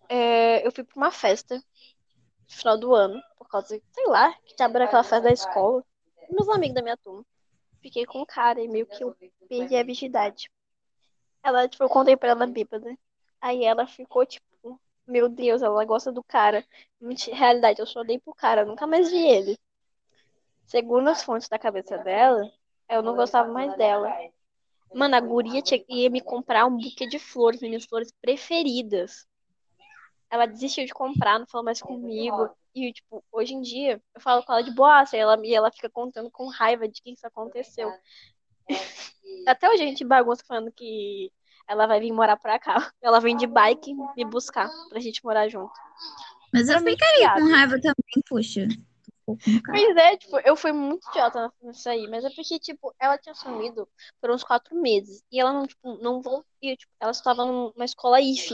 A: é, eu fui pra uma festa no final do ano, por causa, sei lá, que abriu aquela festa da escola meus amigos da minha turma. Fiquei com o cara e meio que eu perdi a virgindade. Ela, tipo, eu contei pra ela bêbada. Aí ela ficou, tipo, meu Deus, ela gosta do cara. Realidade, eu só dei pro cara, nunca mais vi ele. Segundo as fontes da cabeça dela, eu não gostava mais dela. Mano, a guria tinha, ia me comprar um buquê de flores, minhas flores preferidas. Ela desistiu de comprar, não falou mais comigo. E, tipo, hoje em dia, eu falo com ela de boaça, e ela, e ela fica contando com raiva de que isso aconteceu. Até hoje a gente bagunça falando que ela vai vir morar pra cá. Ela vem de bike me buscar pra gente morar junto.
B: Mas eu ficaria com raiva também, puxa.
A: Pois é, tipo, eu fui muito idiota nisso aí, mas é porque, tipo, ela tinha sumido por uns quatro meses. E ela não, tipo, não voltou. Tipo, ela estava numa escola IF.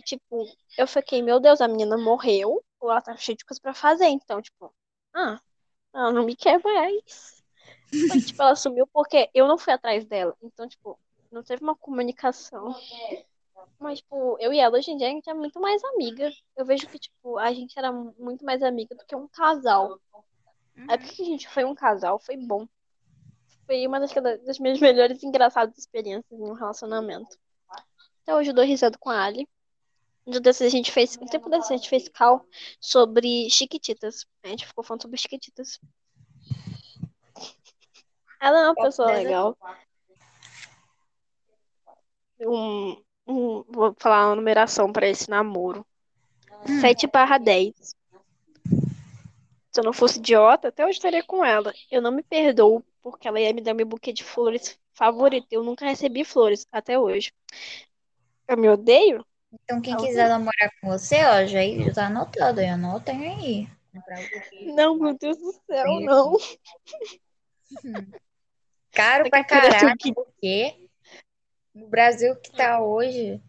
A: E, tipo, eu fiquei, meu Deus, a menina morreu ou ela tá cheia de coisa pra fazer. Então, tipo, ah, ela não me quer mais. Mas, tipo, ela sumiu porque eu não fui atrás dela. Então, tipo, não teve uma comunicação. Mas, tipo, eu e ela hoje em dia a gente é muito mais amiga. Eu vejo que, tipo, a gente era muito mais amiga do que um casal. É porque a gente foi um casal, foi bom. Foi uma das, das minhas melhores e engraçadas experiências em um relacionamento. Até hoje eu dou risada com a Ali. Um dia desses a gente fez, um tempo desses a gente fez cal sobre chiquititas. A gente ficou falando sobre chiquititas. Ela é uma pessoa legal. Um, um, vou falar uma numeração pra esse namoro.
B: Hum.
A: 7 barra 10. Se eu não fosse idiota, até hoje estaria com ela. Eu não me perdoo porque ela ia me dar meu buquê de flores favorito. Eu nunca recebi flores até hoje. Eu me odeio?
B: Então, quem quiser namorar com você, ó, já, já tá anotado aí, anotem aí.
A: Não, meu Deus do céu, não.
B: Caro
A: É
B: pra caralho,
A: que-
B: porque no Brasil que tá hoje.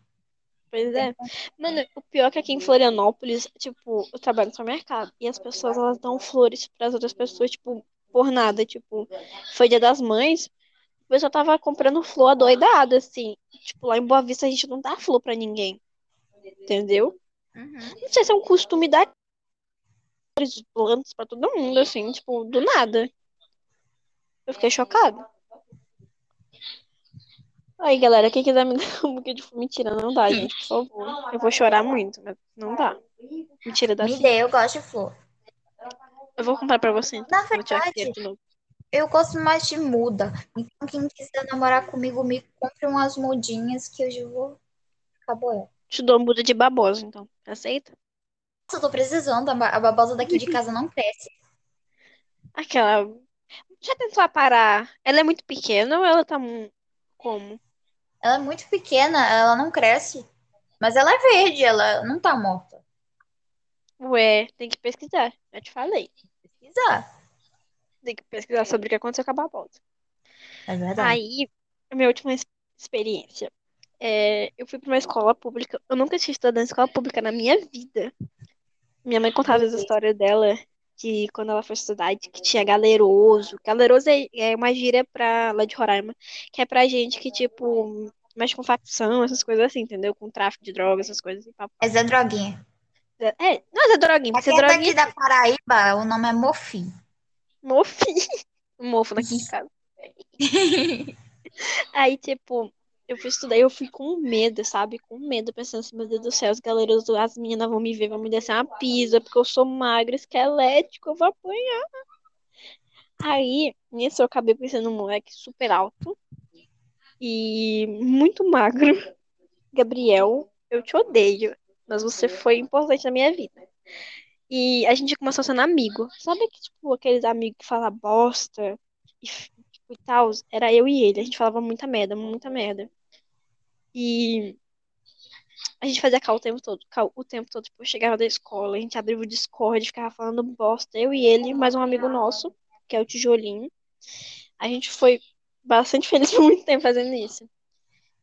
A: Pois é. Mano, o pior é que aqui em Florianópolis, tipo, eu trabalho no supermercado e as pessoas elas dão flores pras outras pessoas, tipo, por nada. Tipo, foi dia das mães, o pessoal tava comprando flor adoidada, assim. Tipo, lá em Boa Vista a gente não dá flor pra ninguém. Entendeu?
B: Uhum.
A: Não sei se é um costume dar flores de plantas pra todo mundo, assim, tipo, do nada. Eu fiquei chocada. Aí, galera, quem quiser me dar um buquê de flor, mentira, não dá, gente, por favor. Eu vou chorar muito, mas não dá. Mentira, dá
B: Me
A: sim.
B: dê, eu gosto de flor.
A: Eu vou comprar pra você, então,
B: Na verdade. Eu gosto mais de muda. Então, quem quiser namorar comigo, me compre umas mudinhas que eu já vou ficar boa.
A: Te dou muda de babosa, então. Aceita?
B: Nossa, eu tô precisando. A ba- a babosa daqui de casa não cresce.
A: Aquela. Já tentou aparar? Ela é muito pequena ou ela tá como?
B: Ela é muito pequena, ela não cresce. Mas ela é verde, ela não tá morta.
A: Ué, tem que pesquisar. Já te falei.
B: Pesquisar.
A: Tem que pesquisar sobre o que aconteceu com a babosa.
B: É verdade.
A: Aí, a minha última ex- experiência. É, eu fui pra uma escola pública. Eu nunca tinha estudado na escola pública na minha vida. Minha mãe contava as histórias dela de quando ela foi estudar, que tinha galeroso. Galeroso é, é uma gíria pra, lá de Roraima, que é pra gente que, tipo, mexe com facção, essas coisas assim, entendeu? Com tráfico de drogas, essas coisas assim.
B: É Zé Droguinha.
A: É, não é droguinha,
B: Pra
A: porque
B: quem é daqui
A: droguinha
B: da Paraíba, o nome é Mofi.
A: Mofo. Mofo daqui em casa. Aí, tipo, eu fui estudar e eu fui com medo, sabe? Com medo, pensando assim, meu Deus do céu, os galeros, as meninas vão me ver, vão me descer uma pisa, porque eu sou magra, esquelético, eu vou apanhar. Aí, nisso, eu acabei conhecendo um moleque super alto e muito magro. Gabriel, eu te odeio, mas você foi importante na minha vida. E a gente começou sendo amigo. Sabe que, tipo, aqueles amigos que falam bosta e, e tal? Era eu e ele. A gente falava muita merda, muita merda. E a gente fazia cal o tempo todo. Cal o tempo todo. Tipo, eu chegava da escola, a gente abria o Discord, ficava falando bosta. Eu e ele, mais um amigo nosso, que é o Tijolinho. A gente foi bastante feliz por muito tempo fazendo isso.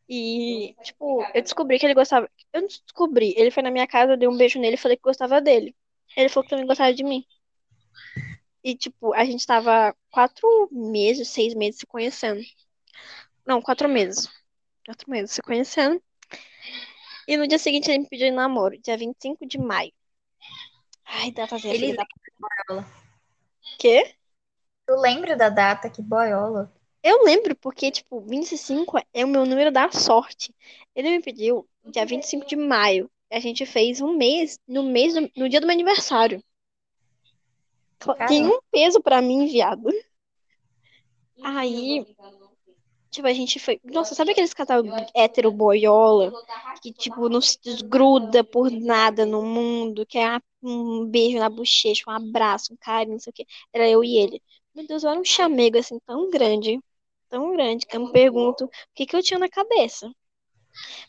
A: E, tipo, eu descobri que ele gostava. Eu não descobri. Ele foi na minha casa, eu dei um beijo nele e falei que gostava dele. Ele falou que também gostava de mim. E, tipo, a gente tava quatro meses, seis meses se conhecendo. Não, quatro meses. Quatro meses se conhecendo. E no dia seguinte ele me pediu em namoro, dia 25 de maio. Ai, datazinha
B: Ele
A: filha da
B: boiola.
A: quê?
B: Tu lembra da data? Que boiola.
A: Eu lembro porque, tipo, 25 é o meu número da sorte. Ele me pediu dia 25 de maio. A gente fez um mês, no mês, do- no dia do meu aniversário. Tem um peso pra mim, viado. Aí, tipo, a gente foi. Nossa, sabe aqueles casal hétero boiola? Que, tipo, não se desgruda por nada no mundo, que é um beijo na bochecha, um abraço, um carinho, não sei o quê. Era eu e ele. Meu Deus, eu era um chamego assim tão grande, tão grande, que eu me pergunto o que que eu tinha na cabeça.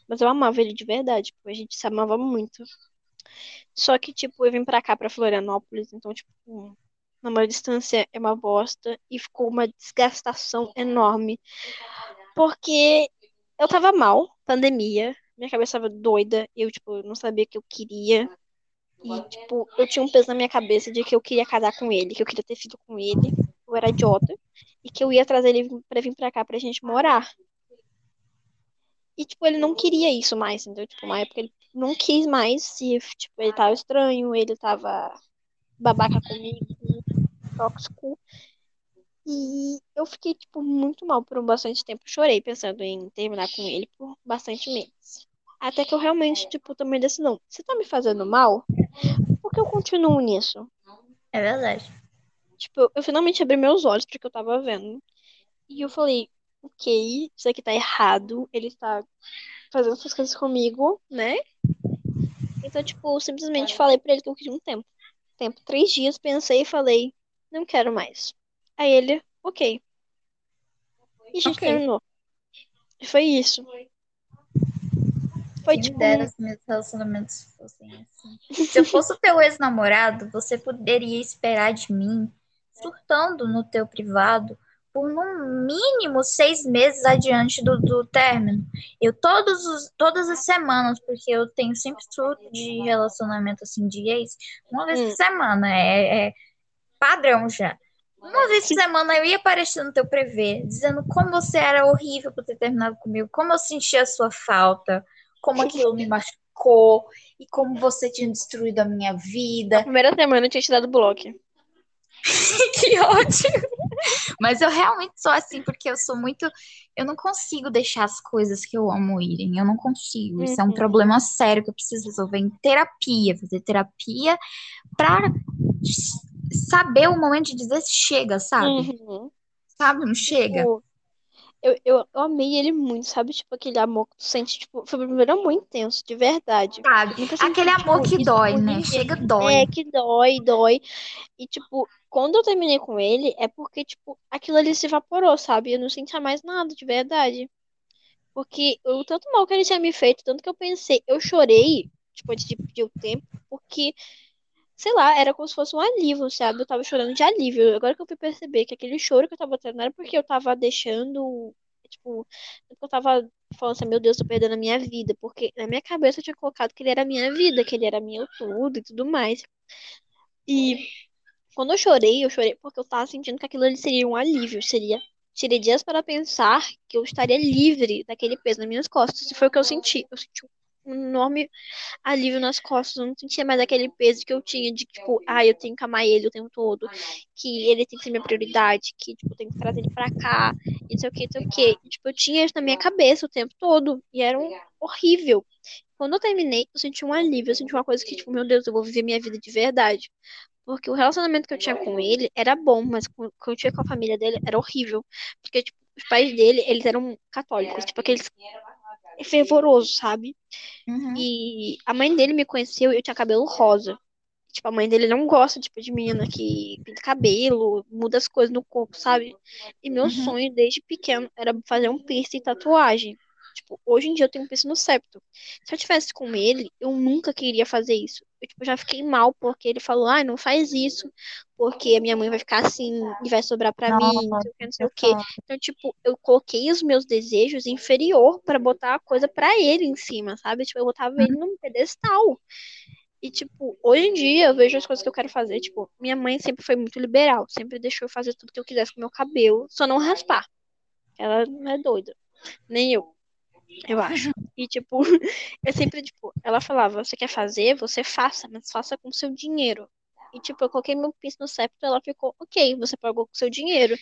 A: Mas eu amava ele de verdade, tipo, a gente se amava muito. Só que, tipo, eu vim pra cá, pra Florianópolis, então, tipo, namoro à distância é uma bosta e ficou uma desgastação enorme. Porque eu tava mal, pandemia, minha cabeça tava doida, eu, tipo, não sabia o que eu queria. E, tipo, eu tinha um peso na minha cabeça de que eu queria casar com ele, que eu queria ter filho com ele, eu era idiota, e que eu ia trazer ele pra vir pra cá pra gente morar. E, tipo, ele não queria isso mais, entendeu? Tipo, uma época ele não quis mais, e, tipo, ele tava estranho, ele tava babaca comigo, tóxico. E eu fiquei, tipo, muito mal por um bastante tempo. Chorei pensando em terminar com ele por bastante meses. Até que eu realmente, tipo, tomei decisão. Se tá me fazendo mal, por que eu continuo nisso?
B: É verdade.
A: Tipo, eu, eu finalmente abri meus olhos porque eu tava vendo. E eu falei, ok, isso aqui tá errado. Ele tá fazendo essas coisas comigo, né? Então, tipo, eu simplesmente falei pra ele que eu queria um tempo. Tempo, três dias, pensei e falei, não quero mais. Aí ele, ok. E a gente
B: Ok.
A: terminou. E foi isso. Foi
B: Quem
A: tipo.
B: dera se meus relacionamentos fossem assim. Se eu fosse o teu ex-namorado, você poderia esperar de mim, surtando no teu privado, por no mínimo seis meses adiante do, do término. Eu todos os, todas as semanas, porque eu tenho sempre surto de relacionamento assim de ex, uma vez
A: Hum.
B: por semana, é, é padrão já. Uma vez por semana eu ia aparecer no teu prevê, dizendo como você era horrível por ter terminado comigo, como eu sentia a sua falta, como aquilo me machucou e como você tinha destruído a minha vida.
A: Na primeira semana eu tinha te dado bloco.
B: Que ótimo! Mas eu realmente sou assim, porque eu sou muito. Eu não consigo deixar as coisas que eu amo irem. Eu não consigo. Isso é um
A: Uhum.
B: problema sério que eu preciso resolver em terapia. Fazer terapia pra saber o momento de dizer chega, sabe?
A: Uhum.
B: Sabe? Não chega.
A: Tipo, eu, eu, eu amei ele muito, sabe? Tipo, aquele amor que tu sente, tipo, foi o primeiro amor intenso, de verdade.
B: Sabe?
A: Senti,
B: Aquele amor
A: tipo,
B: que
A: isso
B: dói, né? Chega, dói.
A: É, que dói, dói. E, tipo, quando eu terminei com ele, é porque, tipo, aquilo ali se evaporou, sabe? Eu não sentia mais nada, de verdade. Porque o tanto mal que ele tinha me feito, tanto que eu pensei, eu chorei, tipo, antes de pedir o tempo, porque, sei lá, era como se fosse um alívio, sabe? Eu tava chorando de alívio. Agora que eu fui perceber que aquele choro que eu tava tendo era porque eu tava deixando, tipo, eu tava falando assim, meu Deus, tô perdendo a minha vida. Porque na minha cabeça eu tinha colocado que ele era a minha vida, que ele era meu tudo e tudo mais. E quando eu chorei, eu chorei porque eu tava sentindo que aquilo ali seria um alívio, seria. Tirei dias para pensar que eu estaria livre daquele peso nas minhas costas. E foi o que eu senti. Eu senti um enorme alívio nas costas. Eu não sentia mais aquele peso que eu tinha de, tipo, ah, eu tenho que amar ele o tempo todo. Que ele tem que ser minha prioridade. Que, tipo, eu tenho que trazer ele pra cá. E não sei o que, não sei o que. Tipo, eu tinha isso na minha cabeça o tempo todo. E era um horrível. Quando eu terminei, eu senti um alívio. Eu senti uma coisa que, tipo, meu Deus, eu vou viver minha vida de verdade. Porque o relacionamento que eu tinha com ele era bom, mas o que eu tinha com a família dele era horrível. Porque, tipo, os pais dele, eles eram católicos. Tipo, aqueles fervorosos, sabe?
B: Uhum.
A: E a mãe dele me conheceu e eu tinha cabelo rosa. Tipo, a mãe dele não gosta, tipo, de menina que pinta cabelo, muda as coisas no corpo, sabe? E meu
B: Uhum.
A: sonho desde pequeno era fazer um piercing e tatuagem. Tipo, hoje em dia eu tenho um piercing no septo. Se eu tivesse com ele, eu nunca queria fazer isso. Eu, tipo, já fiquei mal porque ele falou, ai, não faz isso, porque a minha mãe vai ficar assim e vai sobrar pra mim, não sei o que, não sei o que. Então, tipo, eu coloquei os meus desejos inferior pra botar a coisa pra ele em cima, sabe? Tipo, eu botava ele num pedestal. E, tipo, hoje em dia eu vejo as coisas que eu quero fazer. Tipo, minha mãe sempre foi muito liberal, sempre deixou eu fazer tudo que eu quisesse com meu cabelo, só não raspar. Ela não é doida. Nem eu, eu acho. E, tipo, eu sempre, tipo, ela falava: você quer fazer? Você faça, mas faça com seu dinheiro. E, tipo, eu coloquei meu piercing no septo, ela ficou, ok, você pagou com seu dinheiro.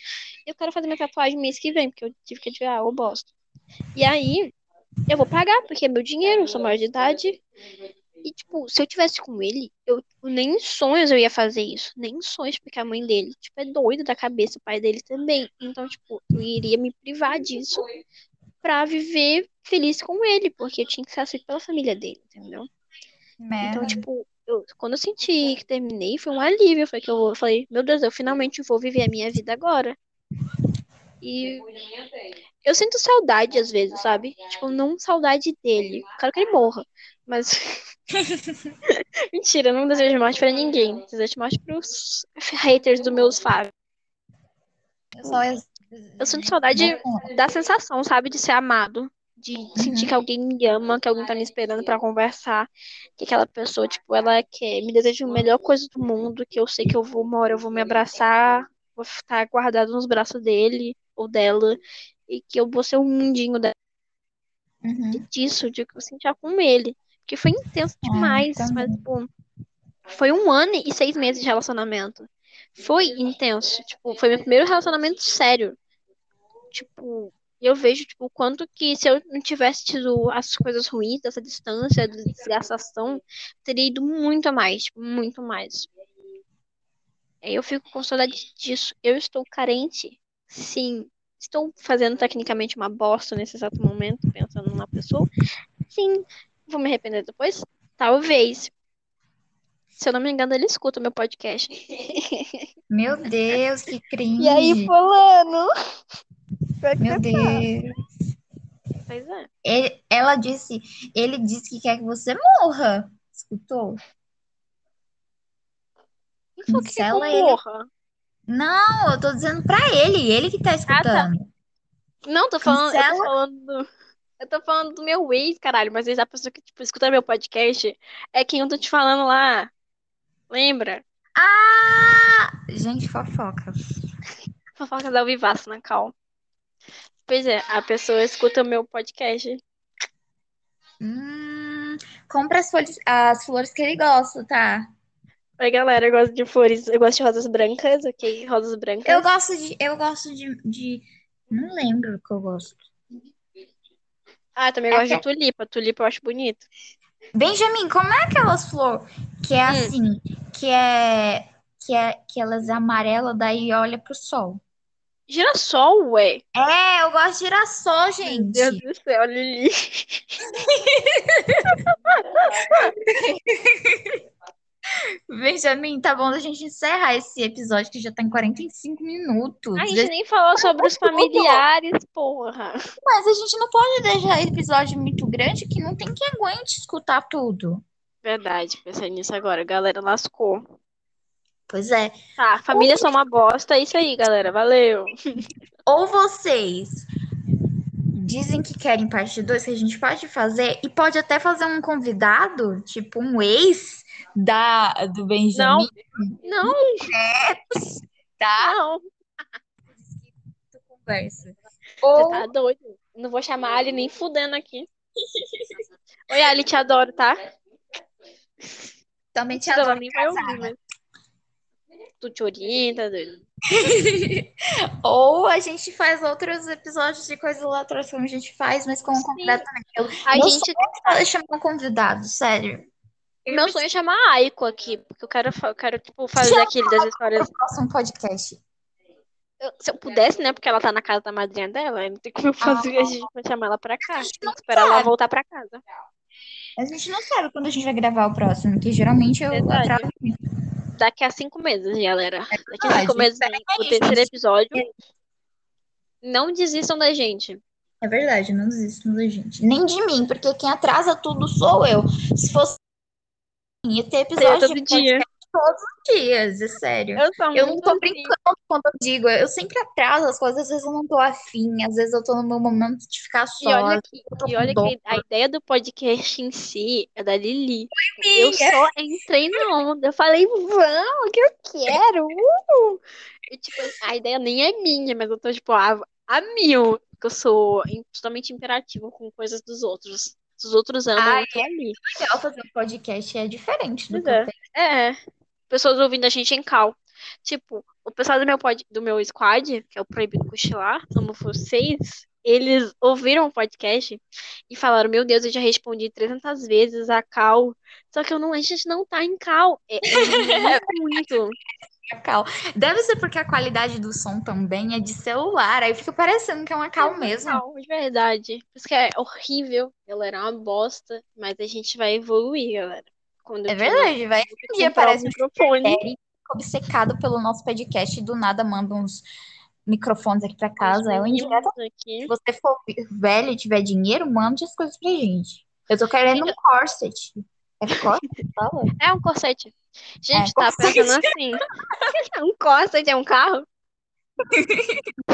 A: Eu quero fazer minha tatuagem mês que vem, porque eu tive que adiar, eu bosto. E aí, eu vou pagar, porque é meu dinheiro, eu sou maior de idade. E, tipo, se eu tivesse com ele, eu nem em sonhos eu ia fazer isso. Nem em sonhos, porque a mãe dele, tipo, é doida da cabeça, o pai dele também. Então, tipo, eu iria me privar disso pra viver feliz com ele, porque eu tinha que ser aceito pela família dele, entendeu? Então,
B: Merda.
A: tipo, eu, quando eu senti que terminei, foi um alívio. Foi que eu falei, meu Deus, eu finalmente vou viver a minha vida agora. E eu sinto saudade às vezes, sabe? Tipo, não saudade dele. Quero que ele morra. Mas. Mentira, eu não desejo morte pra ninguém. Desejo morte pros haters dos meus fãs.
B: Eu só
A: Eu sinto saudade da sensação, sabe? De ser amado. De sentir que alguém me ama, que alguém tá me esperando pra conversar. Que aquela pessoa, tipo, ela quer, me deseja a melhor coisa do mundo. Que eu sei que eu vou, uma hora eu vou me abraçar, vou estar guardado nos braços dele ou dela. E que eu vou ser um mundinho dela.
B: Uhum.
A: disso, de que eu sentia com ele. Porque foi intenso demais.
B: também.
A: mas, tipo, foi um ano e seis meses de relacionamento. Foi intenso. Tipo, foi meu primeiro relacionamento sério. Tipo, eu vejo, tipo, o quanto que se eu não tivesse tido as coisas ruins dessa distância, da desgastação, teria ido muito a mais, tipo, muito mais. Aí eu fico com saudade disso. Eu estou carente, sim, Estou fazendo tecnicamente uma bosta nesse exato momento, pensando numa pessoa. Sim, vou me arrepender depois? Talvez. Se eu não me engano, ele escuta meu podcast.
B: Meu Deus, que cringe.
A: E aí, fulano?
B: Meu Deus.
A: Pois é.
B: Ele, ela disse, ele disse que quer que você morra. Escutou?
A: Quem que eu
B: ele.
A: morra?
B: Não, eu tô dizendo pra ele, ele que tá escutando.
A: Não, tô falando, eu tô falando do, eu tô falando do meu ex, caralho, mas a pessoa que, tipo, escuta meu podcast é quem eu tô te falando lá. Lembra?
B: Ah! Gente, fofoca.
A: Fofocas ao vivaço na cal. Pois é, a pessoa escuta o meu podcast.
B: Hum, compra as flores, as flores que ele gosta, tá?
A: Oi, galera, eu gosto de flores, eu gosto de rosas brancas, ok? Rosas brancas.
B: Eu gosto de, eu gosto de, de, não lembro o que eu gosto.
A: Ah, também gosto de tulipa. Tulipa eu acho bonito.
B: Benjamin, como é aquelas flores que é
A: Hum.
B: assim, que é, que é, que elas é amarela, daí olha pro sol?
A: Girassol, ué.
B: É, eu gosto de girassol,
A: Meu
B: gente.
A: Deus do céu, Lili.
B: Benjamin, tá bom da gente encerrar esse episódio que já tá em 45 minutos.
A: A gente nem falou sobre os familiares, porra.
B: Mas a gente não pode deixar episódio muito grande que não tem quem aguente escutar tudo.
A: Verdade, pensei nisso agora. Galera, lascou.
B: Pois é.
A: Tá, família são uma bosta. É isso aí, galera. Valeu.
B: Ou vocês dizem que querem parte 2, que a gente pode fazer, e pode até fazer um convidado, tipo um ex da, do Benjamin,
A: Não,
B: tá?
A: não.
B: Conversa.
A: Você
B: Ou
A: tá doido. Não vou chamar a Ali nem fudendo aqui. Oi, Ali, te adoro, tá?
B: também te
A: Ela
B: adoro
A: nem vai ouvir, mas. Tu te orienta, doido.
B: Ou a gente faz outros episódios de coisas aleatórias como a gente faz, mas com um
A: Sim.
B: convidado também. Eu,
A: A
B: Meu
A: gente.
B: eu chamar um convidado, sério.
A: Meu sonho é chamar a Aiko aqui, porque eu quero, eu quero tipo, fazer aquele das histórias.
B: No próximo podcast.
A: Eu- se eu pudesse, né? Porque ela tá na casa da madrinha dela, não tem como eu fazer a gente chamar ela pra cá. Tem que esperar ela
B: sabe.
A: voltar pra casa.
B: A gente não sabe quando a gente vai gravar o próximo, que geralmente eu
A: Verdade.
B: atraso
A: Daqui a cinco meses, galera. Daqui a cinco meses,
B: Espera
A: o terceiro episódio. Não desistam da gente.
B: É verdade, não desistam da gente. Nem de mim, porque quem atrasa tudo sou eu. Se fosse ia ter episódio
A: todo
B: de
A: dia.
B: todos os dias, é sério.
A: Eu,
B: Eu não tô
A: assim.
B: brincando quando eu digo, eu sempre atraso as coisas, às vezes eu não tô afim, às vezes eu tô no meu momento de ficar
A: E
B: só.
A: olha que, e olha que a ideia do podcast em si é da Lili. Eu
B: amiga.
A: só entrei na onda. Eu falei, vamos, que eu quero. Uh! E, tipo, a ideia nem é minha, mas eu tô, tipo, a, a mil. Porque eu sou totalmente imperativa com coisas dos outros. Os outros amam,
B: Ah,
A: tô ali.
B: legal fazer um podcast, é diferente do
A: Pois
B: que eu
A: é.
B: penso.
A: É. Pessoas ouvindo a gente em cal. Tipo, o pessoal do meu, pod, do meu squad, que é o Proibido Cochilar, amo vocês, eles ouviram o podcast e falaram: Meu Deus, eu já respondi 300 vezes a cal. Só que eu não, a gente não tá em cal. É, é muito, muito.
B: Cal. Deve ser porque a qualidade do som também é de celular, aí fica parecendo que é uma cal mesmo.
A: Cal, de verdade. Por isso que é horrível, galera. É uma bosta. Mas a gente vai evoluir, galera. Quando
B: É verdade, vai um dia
A: comprar
B: parece
A: um
B: um
A: microfone.
B: Obcecado pelo nosso podcast e do nada manda uns microfones aqui pra casa. É um indireto.
A: aqui.
B: Se você for velho e tiver dinheiro, mande as coisas pra gente. Eu tô querendo um corset. É corset? Fala.
A: É um corsete. Gente,
B: É,
A: tá
B: corset.
A: pensando assim. um corsete é um carro?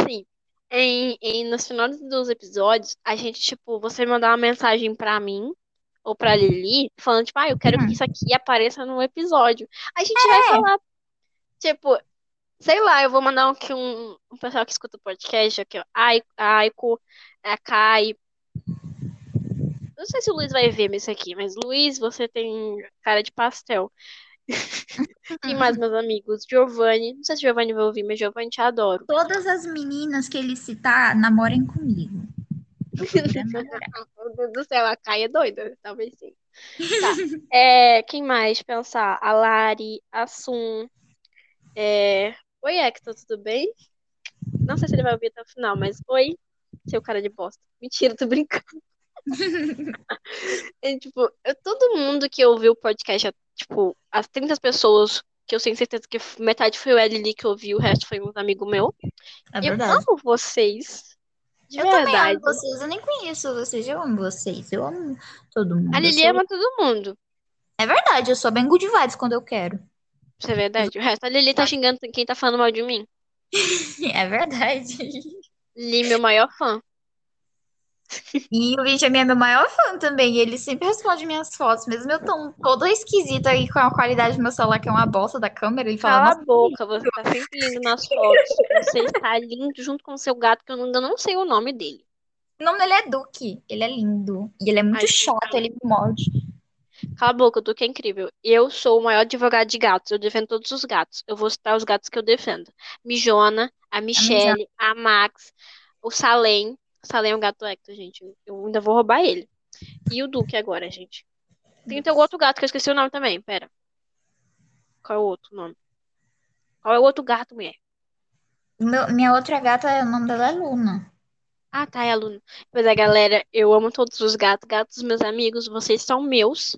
A: Sim. Em, em, nos finais dos episódios, a gente, tipo, você mandar uma mensagem pra mim ou pra Lili, falando, tipo, ah, eu quero
B: Uhum.
A: que isso aqui apareça no episódio. A gente vai falar, tipo, sei lá, eu vou mandar aqui um, um pessoal que escuta o podcast, aqui, ó, Ai- a Aiko, a Kai. Não sei se o Luiz vai ver isso aqui, mas Luiz, você tem cara de pastel. Quem mais, meus amigos? Giovanni. Não sei se Giovanni vai ouvir, mas Giovanni te adoro.
B: Todas as meninas que ele citar, namorem comigo.
A: Meu Deus do céu, a Kai é doida. Talvez sim. Tá. É, quem mais? Pensar. A Lari, a Sun. É... Oi, Hector, tudo bem? Não sei se ele vai ouvir até o final, mas oi, seu cara de bosta. Mentira, tô brincando. É, tipo, eu- todo mundo que ouviu o podcast, tipo, as 30 pessoas que eu tenho certeza que metade foi o Ellie que ouviu, o resto foi um amigo meu.
B: É
A: Eu
B: verdade.
A: amo vocês. De
B: Eu também
A: verdade.
B: amo vocês, eu nem conheço vocês, eu amo vocês, eu amo todo mundo.
A: A
B: eu
A: Lili
B: sou-
A: ama todo mundo.
B: É verdade, eu sou bem good vibes quando eu quero.
A: Isso é verdade. O resto, a Lili tá xingando quem tá falando mal de mim.
B: É verdade.
A: Lili, meu maior fã.
B: E o Benjamin é meu maior fã também. Ele sempre responde minhas fotos, mesmo eu tão toda esquisita aí com a qualidade do meu celular, que é uma bosta da câmera. Ele fala,
A: Cala a boca, você tá sempre lindo nas fotos. Você está lindo junto com o seu gato, que eu ainda não sei o nome dele.
B: o nome dele é Duque. Ele é lindo. E ele é muito
A: Ai,
B: chato, ele me morde.
A: Cala a boca, tu que é incrível. Eu sou o maior advogado de gatos. Eu defendo todos os gatos. Eu vou citar os gatos que eu defendo. Mijona, a Michelle, a Max, o Salem. O Salem é um gato Hector, gente. Eu ainda vou roubar ele. E o Duque agora, gente. Tem teu outro gato que eu esqueci o nome também. Pera. Qual é o outro nome? Qual é o outro gato, mulher?
B: Meu- minha outra gata, o nome dela é Luna.
A: Ah, tá, é a Luna. Pois é, galera, eu amo todos os gatos. Gatos, meus amigos, vocês são meus.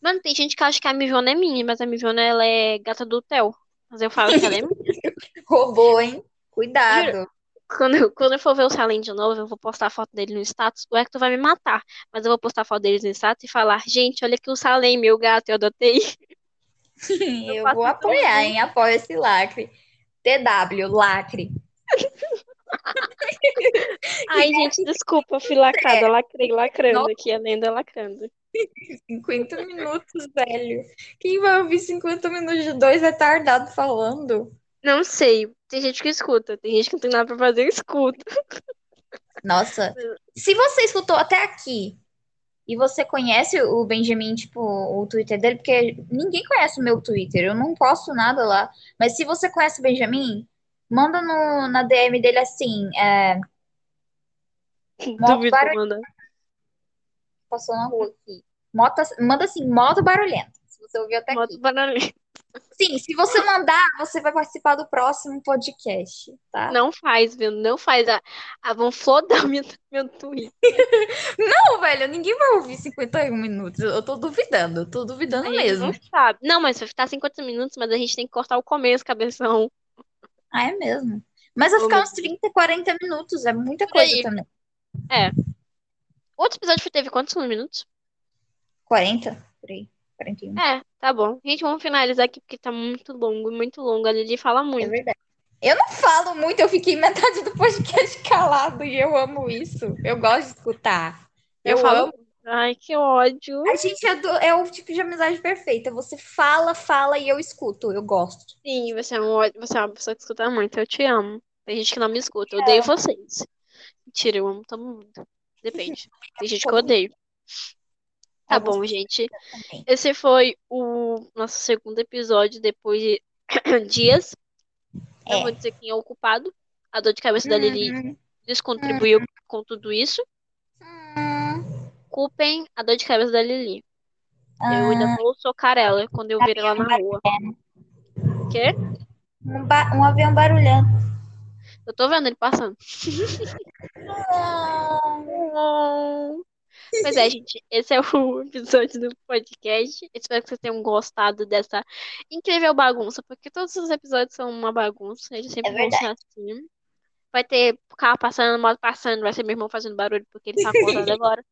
A: Mano, tem gente que acha que a Mijona é minha, mas a Mijona, ela é gata do Theo. Mas eu falo que ela é minha.
B: Roubou, hein? Cuidado.
A: Quando eu, quando eu for ver o Salem de novo, eu vou postar a foto dele no status. O Hector vai me matar. Mas eu vou postar a foto dele no status e falar: Gente, olha aqui o Salem, meu gato, eu adotei.
B: Eu
A: faço
B: vou apoiar, hein? Apoio esse lacre. TW, lacre.
A: Ai, gente, desculpa, eu fui lacrada. Lacrei, lacrando
B: Nossa.
A: aqui, a lenda lacrando.
B: 50 minutos, velho. Quem vai ouvir 50 minutos de dois retardados falando?
A: Não sei. Tem gente que escuta. Tem gente que não tem nada pra fazer, escuta.
B: Nossa, se você escutou até aqui e você conhece o Benjamin, tipo, o Twitter dele, porque ninguém conhece o meu Twitter, eu não posto nada lá. Mas se você conhece o Benjamin, manda no, na DM dele assim, é,
A: Duvido,
B: barulho.
A: manda.
B: Passou na rua aqui. Moto, manda assim, moto barulhenta. Se você ouviu até aqui.
A: Moto barulhento.
B: Sim, se você mandar, você vai participar do próximo podcast, tá?
A: Não faz, viu? Não faz. A, a vão flodar meu, meu Twitter.
B: Não, velho, ninguém vai ouvir 51 minutos. Eu tô duvidando, eu tô duvidando
A: A
B: mesmo.
A: não sabe. Não, mas vai ficar 50 minutos, mas a gente tem que cortar o começo, cabeção.
B: Ah, é mesmo. Mas vai ficar uns 30, 40 minutos, é muita coisa também.
A: O outro episódio teve quantos minutos?
B: 40? Por aí. 41.
A: É, tá bom. Gente, vamos finalizar aqui porque tá muito longo, muito longo. A Lili fala
B: É
A: muito.
B: verdade. Eu não falo muito, eu fiquei metade do podcast calado e eu amo isso. Eu gosto de escutar.
A: Eu,
B: Eu
A: falo.
B: amo.
A: Ai, que ódio.
B: A gente é, do- é o tipo de amizade perfeita. Você fala, fala e eu escuto. Eu gosto.
A: Sim, você é, um, você é uma pessoa que escuta muito. Eu te amo. Tem gente que não me escuta. Eu odeio vocês. Mentira, eu amo todo mundo. Depende. Tem gente que eu odeio. Tá bom, gente. Esse foi o nosso segundo episódio depois de dias. Não
B: É.
A: vou dizer quem é o culpado. A dor de cabeça da Lili
B: Hum,
A: descontribuiu com tudo isso.
B: hum,
A: Culpem a dor de cabeça da Lili. Eu ainda
B: ah,
A: vou socar ela quando eu ver ela na rua. Quê?
B: um, um avião barulhento.
A: Eu tô vendo ele passando. Pois é, gente, esse é o episódio do podcast. Espero que vocês tenham gostado dessa incrível bagunça, porque todos os episódios são uma bagunça. Eles sempre
B: É
A: vão ser assim. Vai ter carro passando, moto passando, vai ser meu irmão fazendo barulho porque ele tá acordado agora.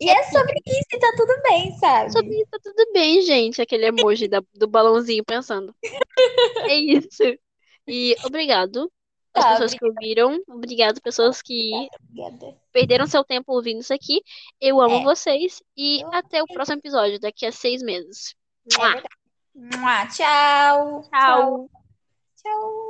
B: E é sobre isso e tá tudo bem, sabe?
A: Sobre isso tá tudo bem, gente. Aquele emoji da- do balãozinho pensando. É isso. E obrigado às
B: Tá,
A: pessoas que ouviram. Obrigado, pessoas que
B: Obrigada.
A: perderam seu tempo ouvindo isso aqui. Eu amo
B: É.
A: vocês. E
B: Eu amo
A: até o próximo episódio, daqui a seis meses.
B: É
A: Mua.
B: Mua, Tchau.
A: Tchau.
B: Tchau.